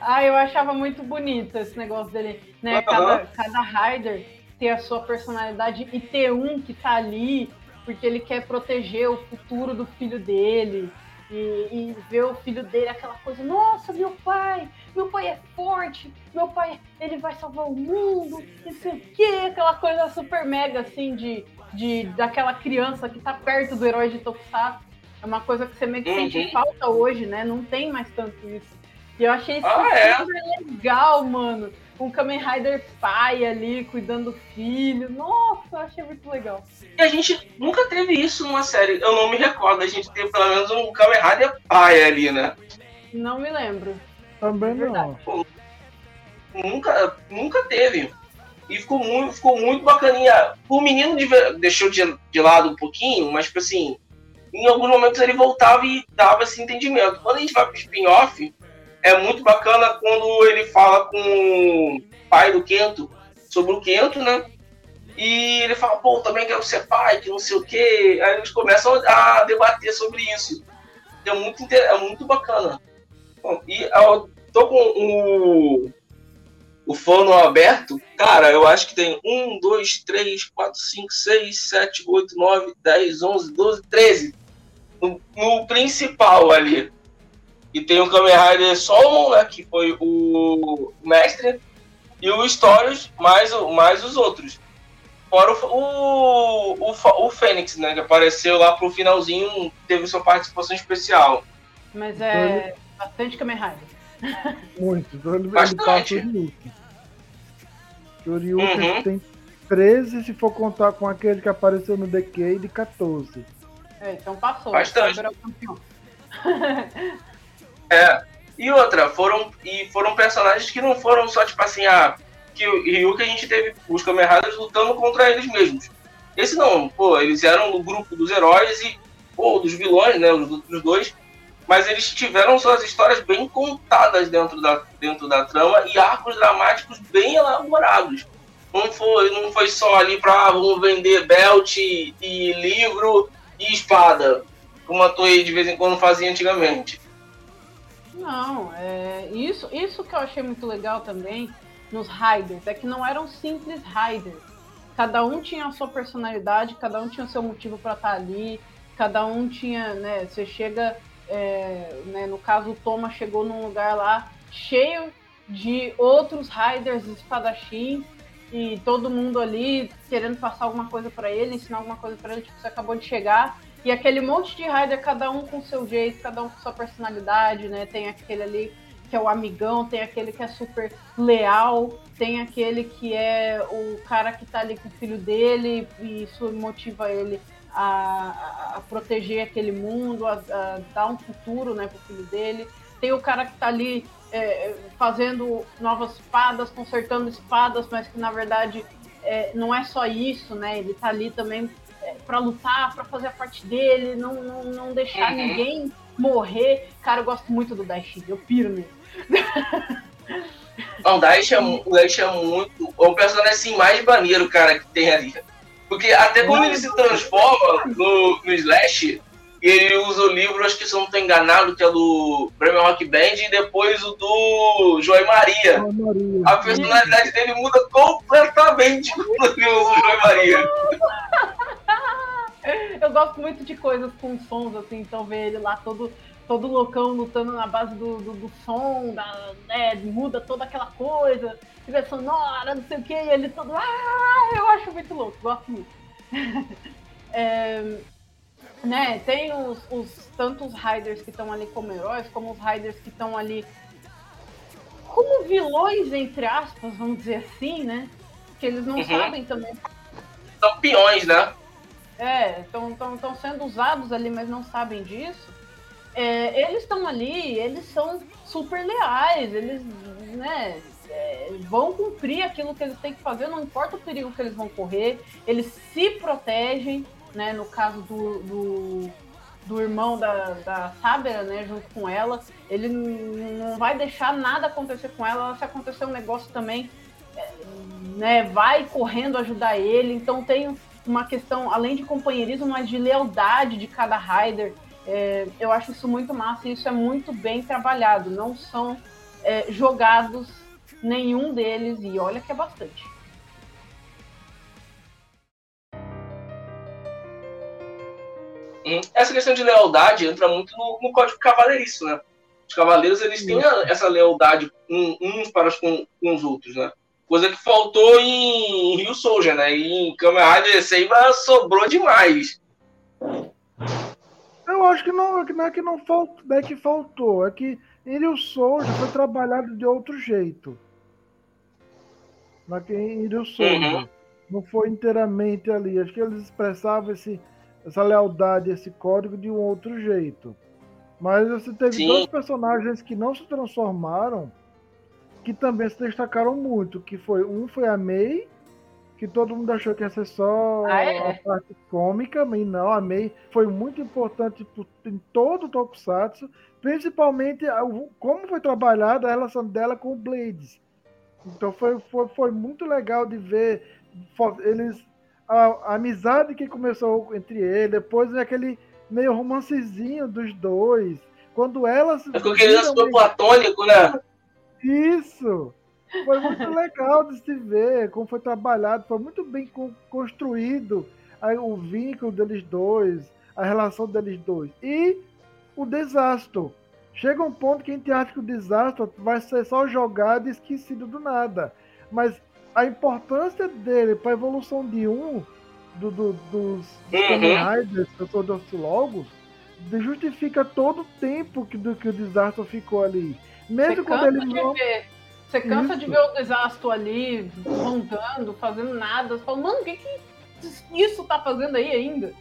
Ah, eu achava muito bonito esse negócio dele, né? Cada, cada Rider ter a sua personalidade e ter um que tá ali porque ele quer proteger o futuro do filho dele. E, e ver o filho dele, aquela coisa, nossa, meu pai, meu pai é forte, meu pai, ele vai salvar o mundo, não sei o quê, aquela coisa super mega, assim, de, de daquela criança que tá perto do herói de Tokusatsu. É uma coisa que você meio que Uhum. sente falta hoje, né? Não tem mais tanto isso. E eu achei isso Ah, é? super legal, mano. Um Kamen Rider pai ali, cuidando do filho. Nossa, eu achei muito legal. E a gente nunca teve isso numa série. Eu não me recordo, a gente teve pelo menos um Kamen Rider pai ali, né? Não me lembro. Também não. Nunca, nunca teve. E ficou muito, ficou muito bacaninha. O menino de- deixou de, de lado um pouquinho, mas tipo assim, em alguns momentos ele voltava e dava esse entendimento. Quando a gente vai pro spin-off, é muito bacana quando ele fala com o pai do Kento sobre o Kento, né? E ele fala, pô, também quero ser pai, que não sei o quê. Aí eles começam a debater sobre isso. É muito, é muito bacana. Bom, e eu tô com o, o fone aberto. Cara, eu acho que tem 1, 2, 3, 4, 5, 6, 7, 8, 9, 10, 11, 12, 13. No, no principal ali. E tem o Kamen Rider Solomon, né, que foi o mestre. E o Stories, mais, mais os outros. Fora o, o, o, o Fênix, né? Que apareceu lá pro finalzinho, teve sua participação especial. Mas é bastante Kamen Rider. Muito. Então ele, passa Ryuki. Uhum. tem 13, se for contar com aquele que apareceu no Decade, 14. É, então passou. Bastante. É. E outra, foram, e foram personagens que não foram só, tipo assim, ah, que o que a gente teve os Kamen Riders lutando contra eles mesmos. Esse não, pô, eles eram no grupo dos heróis e, pô, dos vilões, né, os outros dois, mas eles tiveram suas histórias bem contadas dentro da, dentro da trama e arcos dramáticos bem elaborados. Não foi, não foi só ali pra ah, vamos vender belt e, e livro e espada, como a Toei de vez em quando fazia antigamente. Não, é, isso, isso que eu achei muito legal também nos Riders, é que não eram simples Riders. Cada um tinha a sua personalidade, cada um tinha o seu motivo para estar ali, cada um tinha, né, você chega, é, né, no caso o Thomas chegou num lugar lá cheio de outros Riders espadachins e todo mundo ali querendo passar alguma coisa para ele, ensinar alguma coisa para ele, tipo, você acabou de chegar, e aquele monte de rider, cada um com seu jeito, cada um com sua personalidade, né? Tem aquele ali que é o amigão, tem aquele que é super leal, tem aquele que é o cara que tá ali com o filho dele e isso motiva ele a, a proteger aquele mundo, a, a, dar um futuro né, pro filho dele. Tem o cara que tá ali é, fazendo novas espadas, consertando espadas, mas que na verdade é, não é só isso, né? Ele tá ali também para lutar, para fazer a parte dele, não, não, não deixar uhum. ninguém morrer. Cara, eu gosto muito do Dash, eu piro nele. Não, o Dash é, o Dash é muito. É o personagem assim, mais maneiro, cara, que tem ali. Porque até quando ele se transforma no, no Slash, ele usa o livro, acho que se eu não estou enganado, que é do Bremen Rock Band, e depois o do Joy Maria. Maria. A personalidade dele muda completamente quando ele usa o Joy Maria. Eu gosto muito de coisas com sons, assim, então ver ele lá todo, todo loucão lutando na base do, do, do som, da, né, muda toda aquela coisa, trilha sonora, não sei o que, e ele todo. Ah, eu acho muito louco, gosto muito. é, né, tem os, os tantos Riders que estão ali como heróis, como os Riders que estão ali como vilões, entre aspas, vamos dizer assim, né? Que eles não uhum. sabem também. São peões, né? É, estão sendo usados ali, mas não sabem disso. É, eles estão ali, eles são super leais, eles né, é, vão cumprir aquilo que eles têm que fazer, não importa o perigo que eles vão correr, eles se protegem, né, no caso do, do, do irmão da, da Sabera, né, junto com ela, ele não vai deixar nada acontecer com ela, se acontecer um negócio também, é, né, vai correndo ajudar ele, então tem uma questão, além de companheirismo, mas de lealdade de cada rider. É, eu acho isso muito massa e isso é muito bem trabalhado. Não são é, jogados nenhum deles, e olha que é bastante. Essa questão de lealdade entra muito no, no código cavaleiriço, né? Os cavaleiros eles têm essa lealdade uns para com, com os outros, né? Coisa que faltou em Rio Soldier, né? E em Kamen Rider Seiba sobrou demais. Eu acho que não, não é que não faltou, é que faltou, é que em Rio Soldier foi trabalhado de outro jeito. Naquele, em Rio Soldier. Uhum. Não foi inteiramente ali. Acho que eles expressavam esse, essa lealdade, esse código de um outro jeito. Mas você teve Sim. dois personagens que não se transformaram que também se destacaram muito, que foi um foi a May, que todo mundo achou que ia ser só ah, é? a parte cômica, mas não, a May foi muito importante em todo o Tokusatsu, principalmente como foi trabalhada a relação dela com o Blades. Então foi, foi, foi muito legal de ver eles a, a amizade que começou entre eles, depois aquele meio romancezinho dos dois. Quando elas. É porque eles foi platônico, né? Isso! Foi muito legal de se ver como foi trabalhado, foi muito bem construído o vínculo deles dois, a relação deles dois. E o desastre. Chega um ponto que a gente acha que o desastre vai ser só jogado e esquecido do nada. Mas a importância dele para a evolução de um do, do, dos Kamen uhum. Riders, dos Logos, justifica todo o tempo que, do, que o desastre ficou ali. Mesmo quando ele não. Você cansa Isso. de ver o desastre ali, rondando, fazendo nada. Você fala, mano, o que, que isso tá fazendo aí ainda?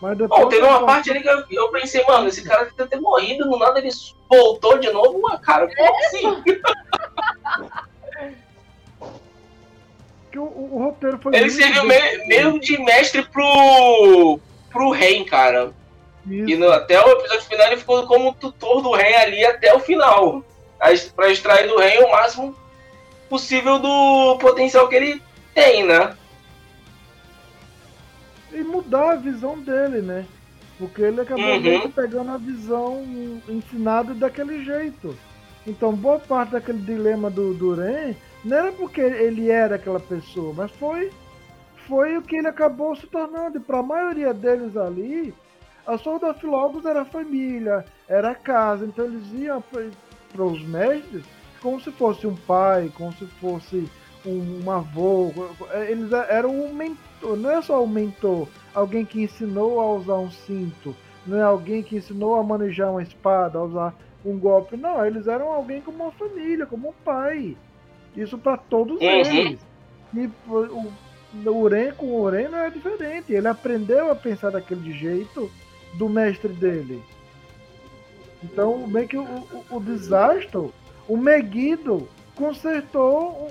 Mas depois. Bom, teve uma parte ali que eu, eu pensei, mano, esse cara deve ter morrido, no nada ele voltou de novo, uma cara, como assim? que o, o- roteiro foi. Ele serviu meio, meio de mestre pro. pro rei, cara. Isso. E no- até o episódio final ele ficou como tutor do rei ali até o final. Pra extrair do rei o máximo possível do potencial que ele tem, né? e mudar a visão dele, né? Porque ele acabou Uhum. pegando a visão ensinada daquele jeito. Então, boa parte daquele dilema do Duran não era porque ele era aquela pessoa, mas foi, foi o que ele acabou se tornando. E para a maioria deles ali, a Sword of Logos era família, era casa. Então, eles iam para os mestres como se fosse um pai, como se fosse um, um avô. Eles eram um mentor, não é só um mentor, alguém que ensinou a usar um cinto, não é alguém que ensinou a manejar uma espada, a usar um golpe. Não, eles eram alguém como uma família, como um pai. Isso para todos Uhum. eles. E o, o Uren com o Uren não é diferente. Ele aprendeu a pensar daquele jeito do mestre dele. Então, meio que o, o, o desastre, o Megiddo consertou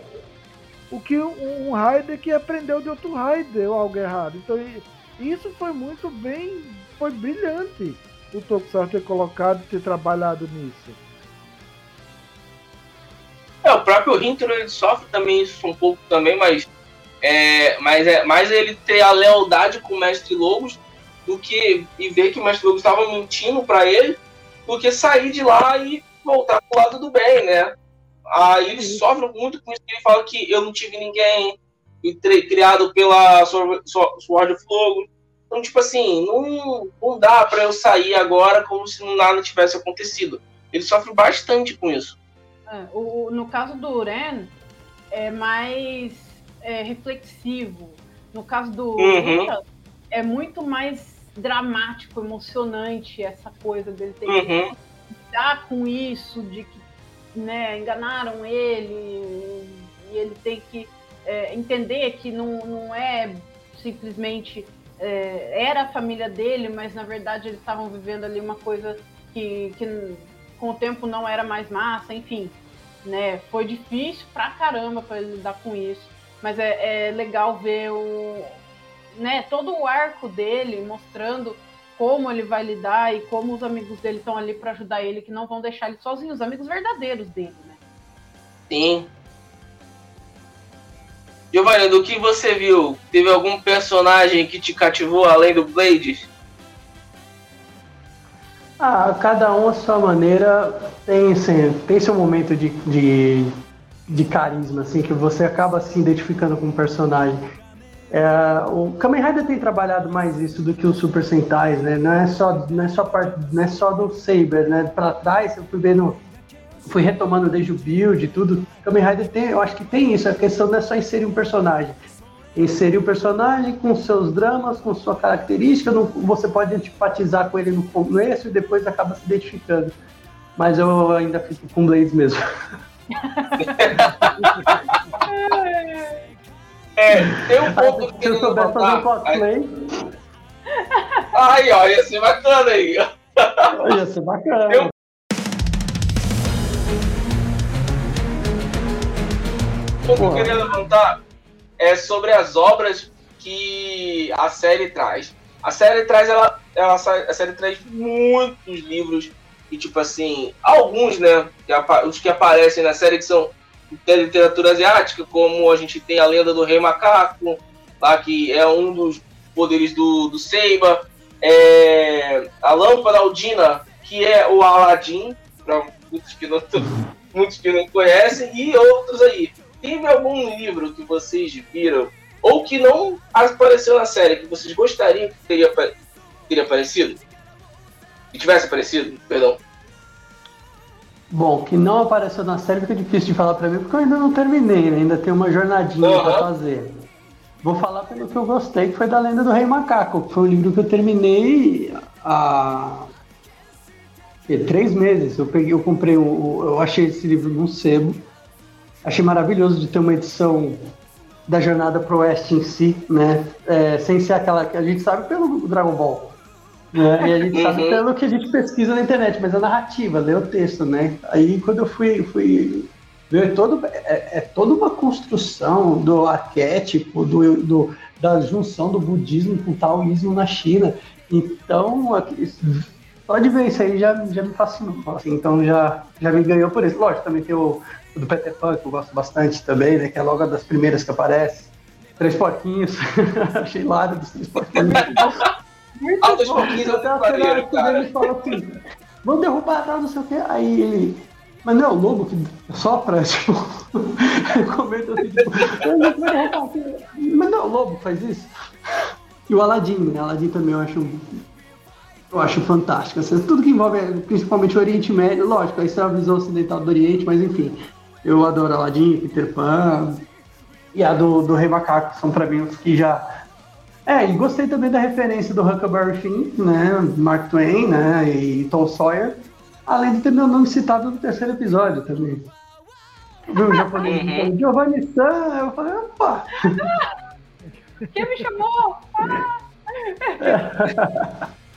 o, o que um Raider que aprendeu de outro Raider ou algo errado. Então, isso foi muito bem, foi brilhante o Tokusatsu ter colocado e ter trabalhado nisso. O próprio Hintero ele sofre também isso um pouco também, mas é, mas é mais ele ter a lealdade com o Mestre Lobos do que e ver que o Mestre Lobos estava mentindo para ele, do que sair de lá e voltar pro lado do bem, né? Aí ele sofre muito com isso, ele fala que eu não tive ninguém criado pela Sword of Logos. Então, tipo assim, não, não dá para eu sair agora como se nada tivesse acontecido. Ele sofre bastante com isso. É, o, no caso do Uren, é mais é, reflexivo. No caso do Uhum. Rita, é muito mais dramático, emocionante essa coisa dele ter que Uhum. lidar com isso, de que né, enganaram ele, e ele tem que é, entender que não, não é simplesmente é, era a família dele, mas na verdade eles estavam vivendo ali uma coisa que, que com o tempo não era mais massa, enfim, né? Foi difícil pra caramba para ele lidar com isso, mas é, é legal ver o, né, todo o arco dele mostrando como ele vai lidar e como os amigos dele estão ali para ajudar ele, que não vão deixar ele sozinho, os amigos verdadeiros dele, né? Sim. Giovanni, do que você viu, teve algum personagem que te cativou além do Blades? Ah, cada um à sua maneira tem, assim, tem seu momento de, de, de carisma, assim, que você acaba se identificando com o personagem. É, o Kamen Rider tem trabalhado mais isso do que os Super Sentais, né? Não é só, não é só, parte, não é só do Saber, né? Pra trás, eu fui vendo, fui retomando desde o build e tudo. Kamen Rider tem, eu acho que tem isso, a questão não é só inserir um personagem. Inserir o personagem com seus dramas, com sua característica, não- você pode antipatizar com ele no começo e depois acaba se identificando. Mas eu ainda fico com Blades mesmo. É, tem um ponto que Se eu souber fazer um cosplay, Aí, ó, ia ser bacana aí. ia ser bacana. Eu- O ponto que eu queria levantar é sobre as obras que a série traz. A série traz ela, ela a série traz muitos livros e tipo assim, alguns, né, que os que aparecem na série que são da literatura asiática, como a gente tem a lenda do Rei Macaco, lá que é um dos poderes do, do Seiba, é, a lâmpada Aldina, que é o Aladdin, para muitos que não muitos que não conhecem e outros aí. Teve algum livro que vocês viram ou que não apareceu na série que vocês gostariam que teria, teria aparecido? Que tivesse aparecido, perdão. Bom, que não apareceu na série fica difícil de falar pra mim, porque eu ainda não terminei, né? ainda tem uma jornadinha Aham. pra fazer. Vou falar pelo que eu gostei, que foi da Lenda do Rei Macaco, que foi um livro que eu terminei há, três meses. Eu peguei, eu comprei, eu achei esse livro num sebo. Achei maravilhoso de ter uma edição da jornada pro oeste em si, né? É, sem ser aquela que a gente sabe pelo Dragon Ball. Né? E a gente sabe Uhum. pelo que a gente pesquisa na internet, mas a narrativa, ler o texto, né? Aí quando eu fui, fui ver todo, é, é toda uma construção do arquétipo, do, do, da junção do budismo com o taoísmo na China. Então, aqui- só de ver isso aí já, já me fascinou. Assim, então já, já me ganhou por isso. Lógico, também tem o do Peter Pan, que eu gosto bastante também, né? Que é logo das primeiras que aparece. Três porquinhos. Achei hilário dos três porquinhos. Ah, dois Até a cena que ele fala assim, vamos derrubar tal, não sei o quê. Aí ele, mas não é o lobo que sopra, tipo, comenta assim, tipo, "Eu não vou derrubar aqui." mas não é o lobo que faz isso. E o Aladdin, né? Aladdin também eu acho, eu acho fantástico. Assim, tudo que envolve, principalmente o Oriente Médio, lógico, isso é a visão ocidental do Oriente, mas enfim, eu adoro Aladdin, Peter Pan e a do, do Rei Macaco, que são pra mim os que já é, e gostei também da referência do Huckleberry Finn, né, Mark Twain, né, e Tom Sawyer, além de ter meu nome citado no terceiro episódio também. Viu o japonês Uhum. Giovanni San, eu falei, opa! Quem me chamou?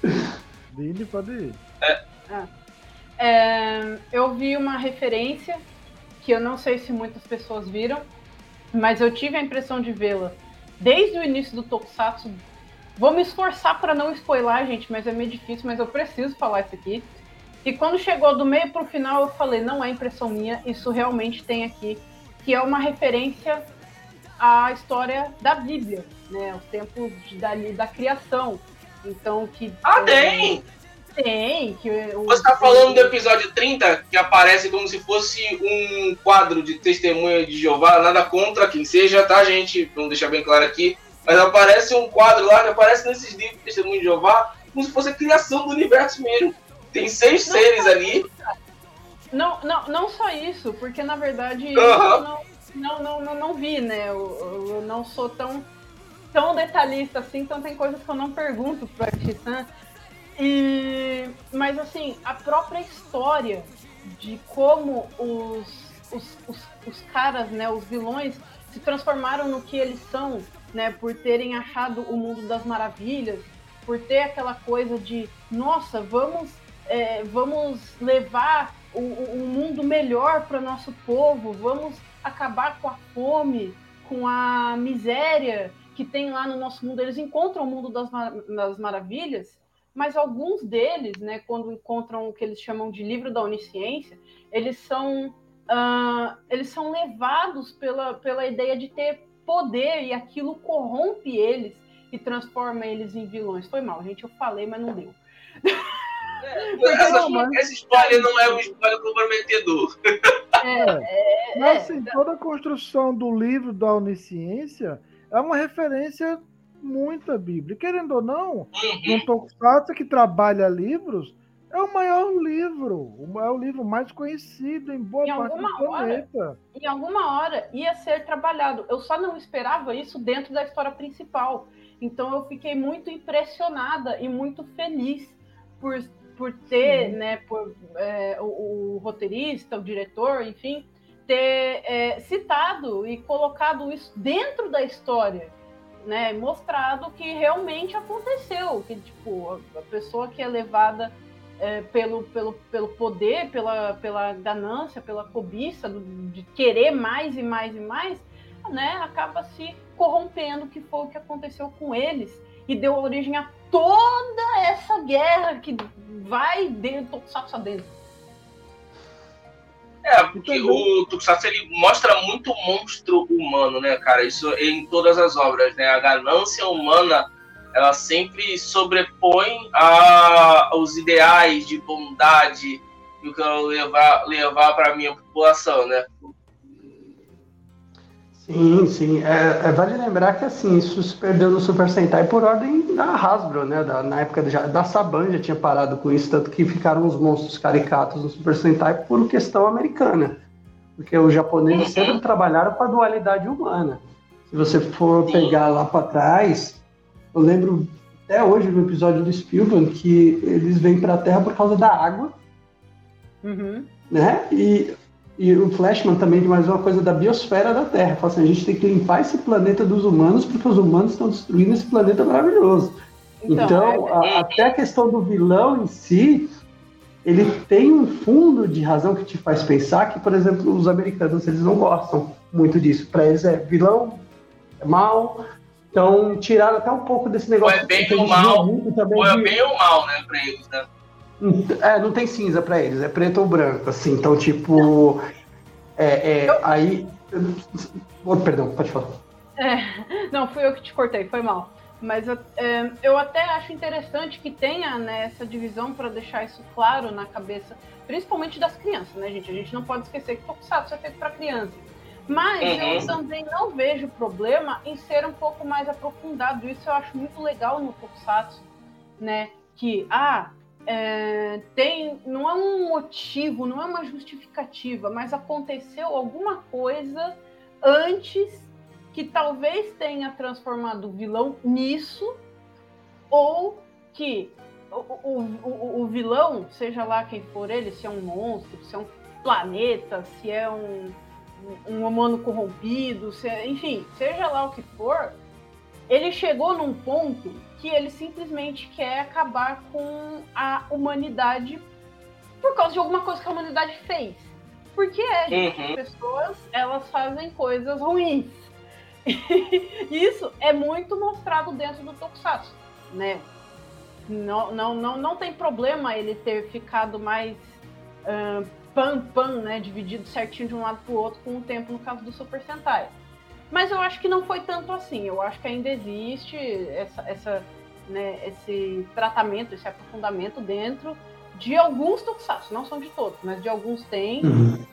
Dini pode ir. É, eu vi uma referência que eu não sei se muitas pessoas viram, mas eu tive a impressão de vê-la desde o início do Tokusatsu. Vou me esforçar para não spoiler, gente, mas é meio difícil, mas eu preciso falar isso aqui. E quando chegou do meio pro final, eu falei, não é impressão minha, isso realmente tem aqui, que é uma referência à história da Bíblia, né? Os tempos de- da, da criação. Então que Ah, é, tem! que o- Você tá falando do episódio 30, que aparece como se fosse um quadro de testemunha de Jeová, nada contra quem seja, tá, gente? Vamos deixar bem claro aqui. Mas aparece um quadro lá que aparece nesses livros de testemunho de Jeová, como se fosse a criação do universo mesmo. Tem seis seres ali. Não, não, não só isso, porque na verdade eu não, não, não, não, não vi, né? Eu, eu- não sou tão, tão detalhista assim, então tem coisas que eu não pergunto pro Artisan. E, mas assim, a própria história de como os, os, os, os caras, né, os vilões, se transformaram no que eles são, né, por terem achado o mundo das maravilhas, por ter aquela coisa de, nossa, vamos, é, vamos levar um mundo melhor para nosso povo, vamos acabar com a fome, com a miséria que tem lá no nosso mundo. Eles encontram o mundo das, ma- das maravilhas, mas alguns deles, né, quando encontram o que eles chamam de livro da onisciência, eles são, ah, eles são levados pela, pela ideia de ter poder e aquilo corrompe eles e transforma eles em vilões. Foi mal, gente, eu falei, mas não deu. Essa, não, mas- essa história não é um spoiler comprometedor. É, Mas assim, toda a construção do livro da onisciência é uma referência muito à Bíblia. Querendo ou não, Uhum. num Tokusatsu que trabalha livros, é o maior livro. É o livro mais conhecido em boa Em parte do alguma hora. planeta. em alguma hora ia ser trabalhado. Eu só não esperava isso dentro da história principal. Então eu fiquei muito impressionada e muito feliz por, por ter, Sim. né, por é, o, o roteirista, o diretor, enfim, ter é, citado e colocado isso dentro da história, né, mostrado que realmente aconteceu, que tipo a- pessoa que é levada é, pelo, pelo, pelo poder, pela, pela ganância, pela cobiça do- de querer mais e mais e mais, né, acaba se corrompendo, que foi o que aconteceu com eles e deu origem a toda essa guerra que vai dentro, Tokusatsu dentro. É, porque E o Tokusatsu ele mostra muito monstro humano, né, cara? Isso em todas as obras, né? A ganância humana, ela sempre sobrepõe a, aos ideais de bondade que eu quero levar, levar para minha população, né? Sim, sim. É, é, vale lembrar que assim, isso se perdeu no Super Sentai por ordem da Hasbro, né? Da, na época já, da Saban já tinha parado com isso, tanto que ficaram os monstros caricatos no Super Sentai por questão americana. Porque os japoneses Uhum. sempre trabalharam com a dualidade humana. Se você for Sim. pegar lá para trás, eu lembro até hoje no episódio do Spielberg que eles vêm para a Terra por causa da água Uhum. Né? E, e o Flashman também de mais uma coisa da biosfera da Terra. Fala assim, a gente tem que limpar esse planeta dos humanos porque os humanos estão destruindo esse planeta maravilhoso. Então, então é... a, até a questão do vilão em si, ele tem um fundo de razão que te faz pensar que, por exemplo, os americanos eles não gostam muito disso. Para eles é vilão, é mal. Então, tiraram até um pouco desse negócio. Ou é bem ou mal, ou é bem ou mal, né, para eles, né? É, não tem cinza para eles, é preto ou branco, assim. Então, tipo, é, é aí. Oh, perdão, pode falar. É, não, fui eu que te cortei, foi mal. Mas é, eu até acho interessante que tenha né, essa divisão para deixar isso claro na cabeça, principalmente das crianças, né, gente? A gente não pode esquecer que Tokusatsu é feito para crianças. Mas uhum. eu também não vejo problema em ser um pouco mais aprofundado. Isso eu acho muito legal no Tokusatsu, né? Que, ah, é, tem, não é um motivo, não é uma justificativa, mas aconteceu alguma coisa antes que talvez tenha transformado o vilão nisso, ou que o, o, o, vilão, seja lá quem for ele, se é um monstro, se é um planeta, se é um, um humano corrompido, se é, enfim, seja lá o que for, ele chegou num ponto que ele simplesmente quer acabar com a humanidade por causa de alguma coisa que a humanidade fez. Porque é, gente, uhum. as pessoas elas fazem coisas ruins. Isso é muito mostrado dentro do Tokusatsu, né? Não, não, não, não tem problema ele ter ficado mais uh, pan pan, né? Dividido certinho de um lado para o outro com o tempo no caso do Super Sentai. Mas eu acho que não foi tanto assim. Eu acho que ainda existe essa, essa, né, esse tratamento, esse aprofundamento dentro de alguns tokusatsu. Não são de todos, mas de alguns tem. Uhum.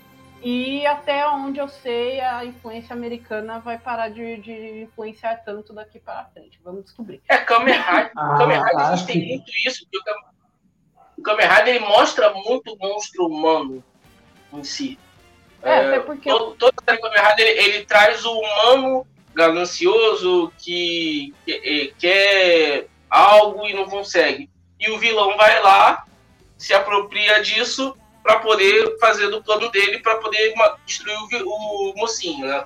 E até onde eu sei, a influência americana vai parar de, de influenciar tanto daqui para frente. Vamos descobrir. É, Kamen Rider, ah, Kamen Rider a gente tem muito isso. O Kamen Rider ele mostra muito o monstro humano em si. É, é até porque. Todo, todo Kamen Rider ele, ele, traz o humano ganancioso que, que quer algo e não consegue. E o vilão vai lá, se apropria disso para poder fazer do plano dele para poder destruir o, o, mocinho, né?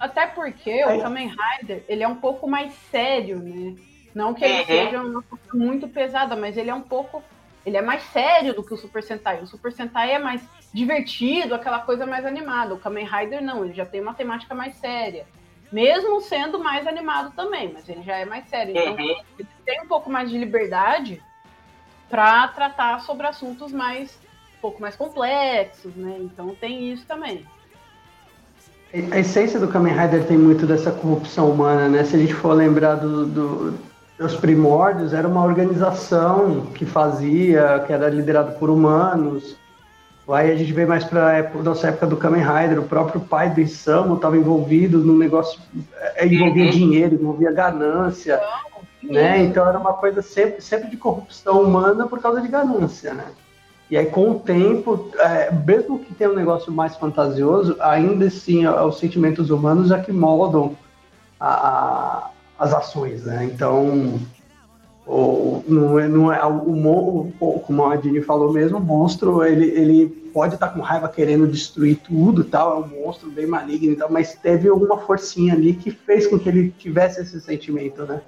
Até porque o Kamen Rider, ele é um pouco mais sério, né? Não que ele uhum. seja uma coisa muito pesada, mas ele é um pouco. Ele é mais sério do que o Super Sentai. O Super Sentai é mais divertido, aquela coisa mais animada. O Kamen Rider não, ele já tem uma temática mais séria. Mesmo sendo mais animado também, mas ele já é mais sério. Então, uhum. ele tem um pouco mais de liberdade para tratar sobre assuntos mais pouco mais complexos, né? Então tem isso também. A essência do Kamen Rider tem muito dessa corrupção humana, né? Se a gente for lembrar do, do, dos primórdios, era uma organização que fazia, que era liderada por humanos. Aí a gente vem mais para a nossa época do Kamen Rider, o próprio pai do Isamu estava envolvido no negócio, é, envolvia uhum. dinheiro, envolvia ganância, né? Então era uma coisa sempre, sempre de corrupção humana por causa de ganância, né? E aí, com o tempo, é, mesmo que tenha um negócio mais fantasioso, ainda assim, os sentimentos humanos é que moldam a, a, as ações, né? Então, o, não é, não é o, o, como a Dini falou mesmo, o monstro, ele, ele pode estar tá com raiva querendo destruir tudo tal, é um monstro bem maligno e tal, mas teve alguma forcinha ali que fez com que ele tivesse esse sentimento, né?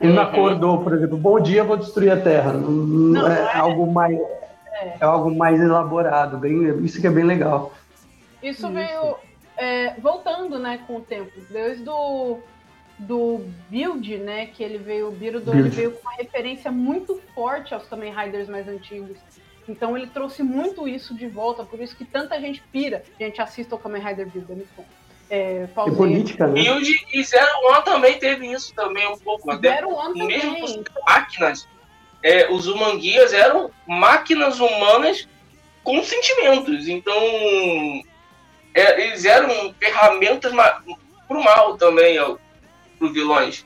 Ele não acordou, por exemplo, bom dia, vou destruir a Terra. Não, não é, é, algo mais é. é. algo mais elaborado, bem, isso que é bem legal. Isso, isso. veio é, voltando, né, com o tempo, desde o do Build, né, que ele veio, o Birudo, ele veio com uma referência muito forte aos Kamen Riders mais antigos. Então ele trouxe muito isso de volta, por isso que tanta gente pira. Gente, assista o Kamen Rider Build, é muito bom. É, e política, né? Build e Zero One também teve isso também um pouco. Zero One mesmo também. máquinas, é, os humanguias eram máquinas humanas com sentimentos. Então, é, eles eram ferramentas para o mal também, para os vilões.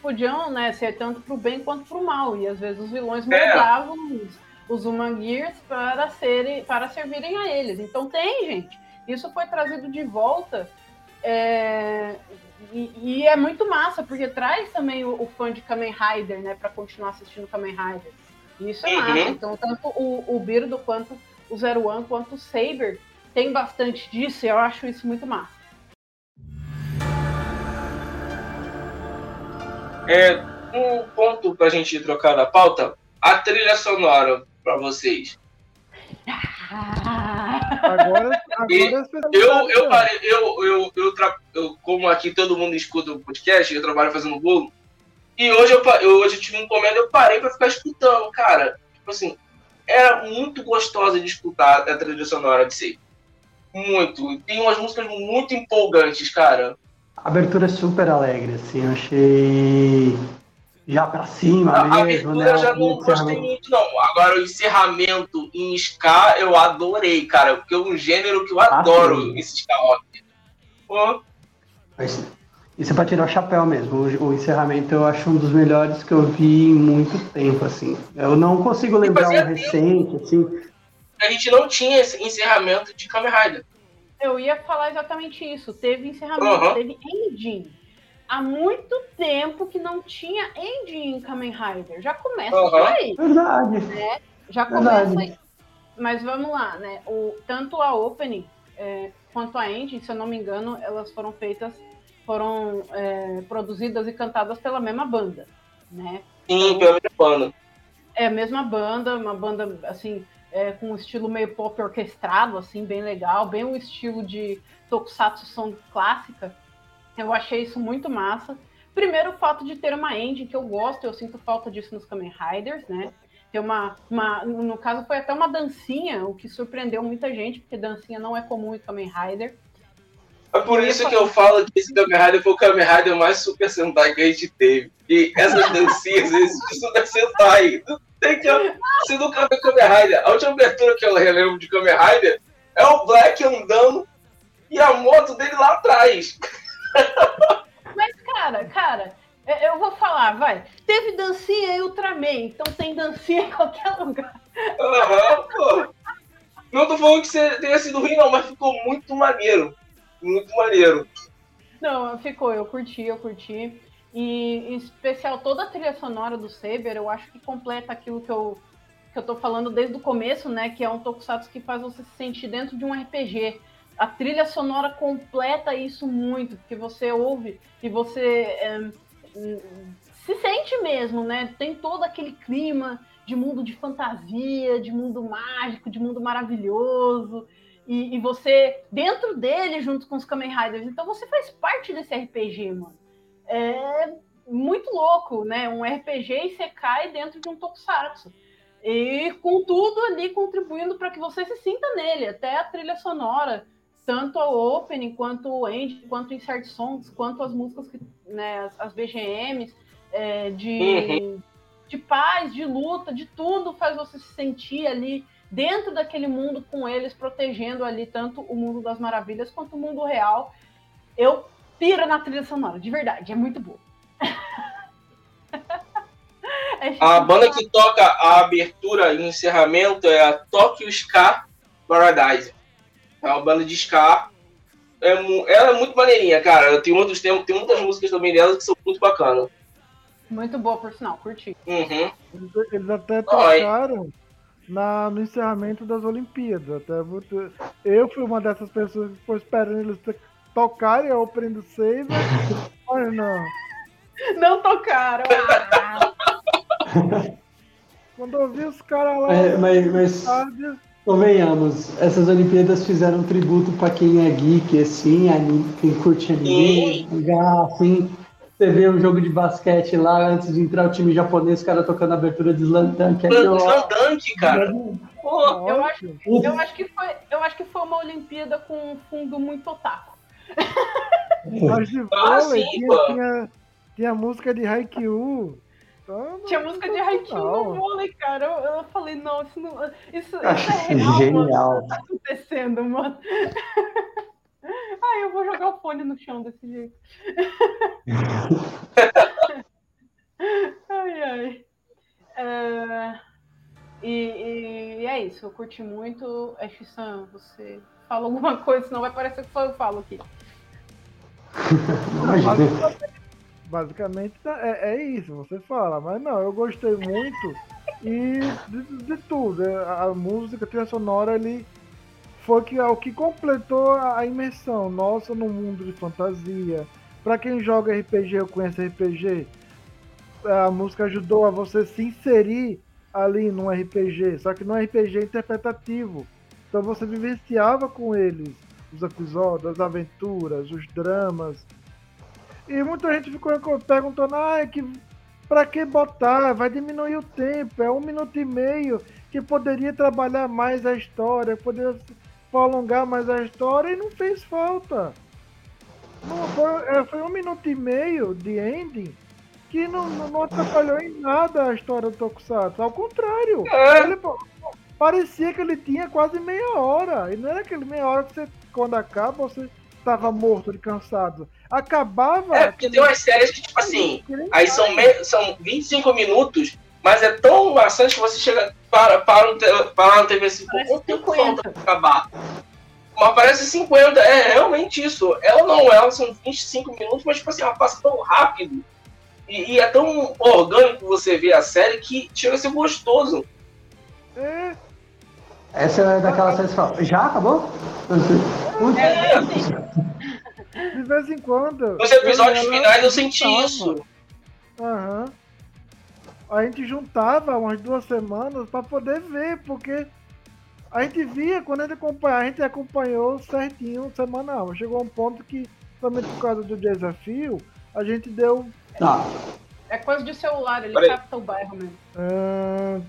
Podiam né, ser tanto para o bem quanto para o mal. E às vezes os vilões é. os, os Humangears para, serem, para servirem a eles. Então tem, gente. Isso foi trazido de volta é, e, e, é muito massa, porque traz também o, o, fã de Kamen Rider, né, para continuar assistindo Kamen Rider. Isso é massa. Uhum. Então, tanto o, o Birdo quanto o Zero One quanto o Saber tem bastante disso e eu acho isso muito massa. É, um ponto pra gente trocar na pauta, a trilha sonora pra vocês. Agora, agora é especialidade Eu, eu parei, eu, eu, eu, como aqui todo mundo escuta o podcast, eu trabalho fazendo bolo, e hoje eu, eu, hoje eu tive um encomenda eu parei pra ficar escutando, cara. Tipo assim, era muito gostosa de escutar a trilha sonora de si. Muito. Tem umas músicas muito empolgantes, cara. A abertura é super alegre, assim, eu achei já pra cima A, a mesmo, abertura né? já não gostei muito, não. Agora o encerramento em ska eu adorei, cara. Porque é um gênero que eu Ah, adoro, sim. esse ska rock. Pô, Mas Isso é pra tirar o chapéu mesmo. O, o encerramento eu acho um dos melhores que eu vi em muito tempo, assim. Eu não consigo lembrar fazia um recente, assim. a gente não tinha esse encerramento de Kamen Rider. Eu ia falar exatamente isso. Teve encerramento, Aham. teve ending. Há muito tempo que não tinha ending em Kamen Rider. Já começa por aí. Verdade. Já Verdade. começa aí. Mas vamos lá, né? O, tanto a opening é, quanto a ending, se eu não me engano, elas foram feitas, foram é, produzidas e cantadas pela mesma banda, né? Sim, pelo menos banda. É a mesma banda, uma banda assim, é, com um estilo meio pop orquestrado, assim, bem legal, bem o estilo de Tokusatsu Song clássica. Eu achei isso muito massa. Primeiro, o fato de ter uma ending que eu gosto, eu sinto falta disso nos Kamen Riders, né? Ter uma, uma, no caso, foi até uma dancinha, o que surpreendeu muita gente, porque dancinha não é comum em Kamen Rider. É por isso que eu falo que esse Kamen Rider foi o Kamen Rider mais Super Sentai que a gente teve. E essas dancinhas, esses Super Sentai, tem que se nunca ver Kamen Rider. A última abertura que eu relembro de Kamen Rider é o Black andando e a moto dele lá atrás. Mas, cara, cara, eu- eu vou falar, vai. Teve dancinha em Ultraman, então tem dancinha em qualquer lugar. Aham, pô. Não tô falando que você tenha sido ruim, não, mas ficou muito maneiro. Muito maneiro. Não, ficou, eu curti, eu curti. E em especial toda a trilha sonora do Saber, eu acho que completa aquilo que eu, que eu tô falando desde o começo, né? Que é um tokusatsu que faz você se sentir dentro de um RPG. A trilha sonora completa isso muito, porque você ouve e você é, se sente mesmo, né? Tem todo aquele clima de mundo de fantasia, de mundo mágico, de mundo maravilhoso. E, e você dentro dele junto com os Kamen Riders. Então você faz parte desse RPG, mano. É muito louco, né? Um RPG e você cai dentro de um Tokusatsu. E com tudo ali contribuindo para que você se sinta nele, até a trilha sonora, tanto a opening, quanto o end, quanto insert songs, quanto as músicas, que, né, as, as BGMs, é, de, de paz, de luta, de tudo faz você se sentir ali dentro daquele mundo com eles, protegendo ali tanto o mundo das maravilhas quanto o mundo real. Eu piro na trilha sonora, de verdade, é muito boa. É A banda que toca a abertura e o encerramento é a Tokyo Ska Paradise. É uma banda de ska. É, ela é muito maneirinha, cara. Tem, outros, tem, tem muitas músicas também dela que são muito bacanas. Muito boa, por sinal, curti. Uhum. Eles, eles até Oi. tocaram na, no encerramento das Olimpíadas. Até eu fui uma dessas pessoas que ficou esperando eles tocarem a opening do Saber. Mas não. Não tocaram. Ah, Quando eu vi os caras lá É, mas, mas estádio, convenhamos, essas Olimpíadas fizeram um tributo pra quem é geek, assim, anime, quem curte anime, mangá, assim. Você vê um jogo de basquete lá, antes de entrar o time japonês, os caras tocando a abertura de Slam Dunk. aí eu- Slandunk, cara. Pô, Eu ótimo. eu acho que foi, eu acho que foi uma Olimpíada com um fundo muito otaku. Mas de Ah, vôlei sim, tinha, tinha, tinha música de Haikyuu. Então, Tinha música de Haikyuu no vôlei, cara. Eu, eu falei, não, isso não. Isso, isso é real, genial. mano. Isso tá acontecendo, mano. Ai, eu vou jogar o fone no chão desse jeito. ai, ai. É, e, e é isso, eu curti muito. Ash-san, você fala alguma coisa, senão vai parecer que só eu falo aqui. Basicamente tá- é, é isso, você fala. Mas não, eu gostei muito E de, de tudo, é, a música, a trilha sonora, ele foi que, o que completou a imersão nossa no mundo de fantasia. Para quem joga RPG ou conhece RPG, a música ajudou a você se inserir ali num RPG, só que num RPG interpretativo. Então você vivenciava com eles os episódios, as aventuras, os dramas. E muita gente ficou perguntando, ah, é que pra que botar? Vai diminuir o tempo, é um minuto e meio que poderia trabalhar mais a história, poderia prolongar mais a história e não fez falta. Não, foi, é, foi um minuto e meio de ending que não, não atrapalhou em nada a história do Tokusatsu. Ao contrário, É. ele, parecia que ele tinha quase meia hora. E não era aquele meia hora que você, quando acaba, você estava morto de cansado. Acabava. É, porque tem umas séries que, tipo assim, aí são, me... são 25 minutos, mas é tão maçante que você chega, para, para, no, te... para na TV assim, quanto tempo 50. falta pra acabar? Mas parece 50, é realmente isso. Ela não, ela são 25 minutos, mas tipo assim, ela passa tão rápido. E, e é tão orgânico você ver a série que chega a ser gostoso. É, Essa é daquela série que fala, já acabou? É, assim, de vez em quando. Nos episódios ela finais eu senti juntava. isso. Aham. A gente juntava umas duas semanas para poder ver, porque a gente via quando a gente acompanhava, a gente acompanhou certinho semanal. Chegou um ponto que, somente por causa do desafio, a gente deu. Não, é coisa de celular, ele Peraí. capta o bairro mesmo. Uh,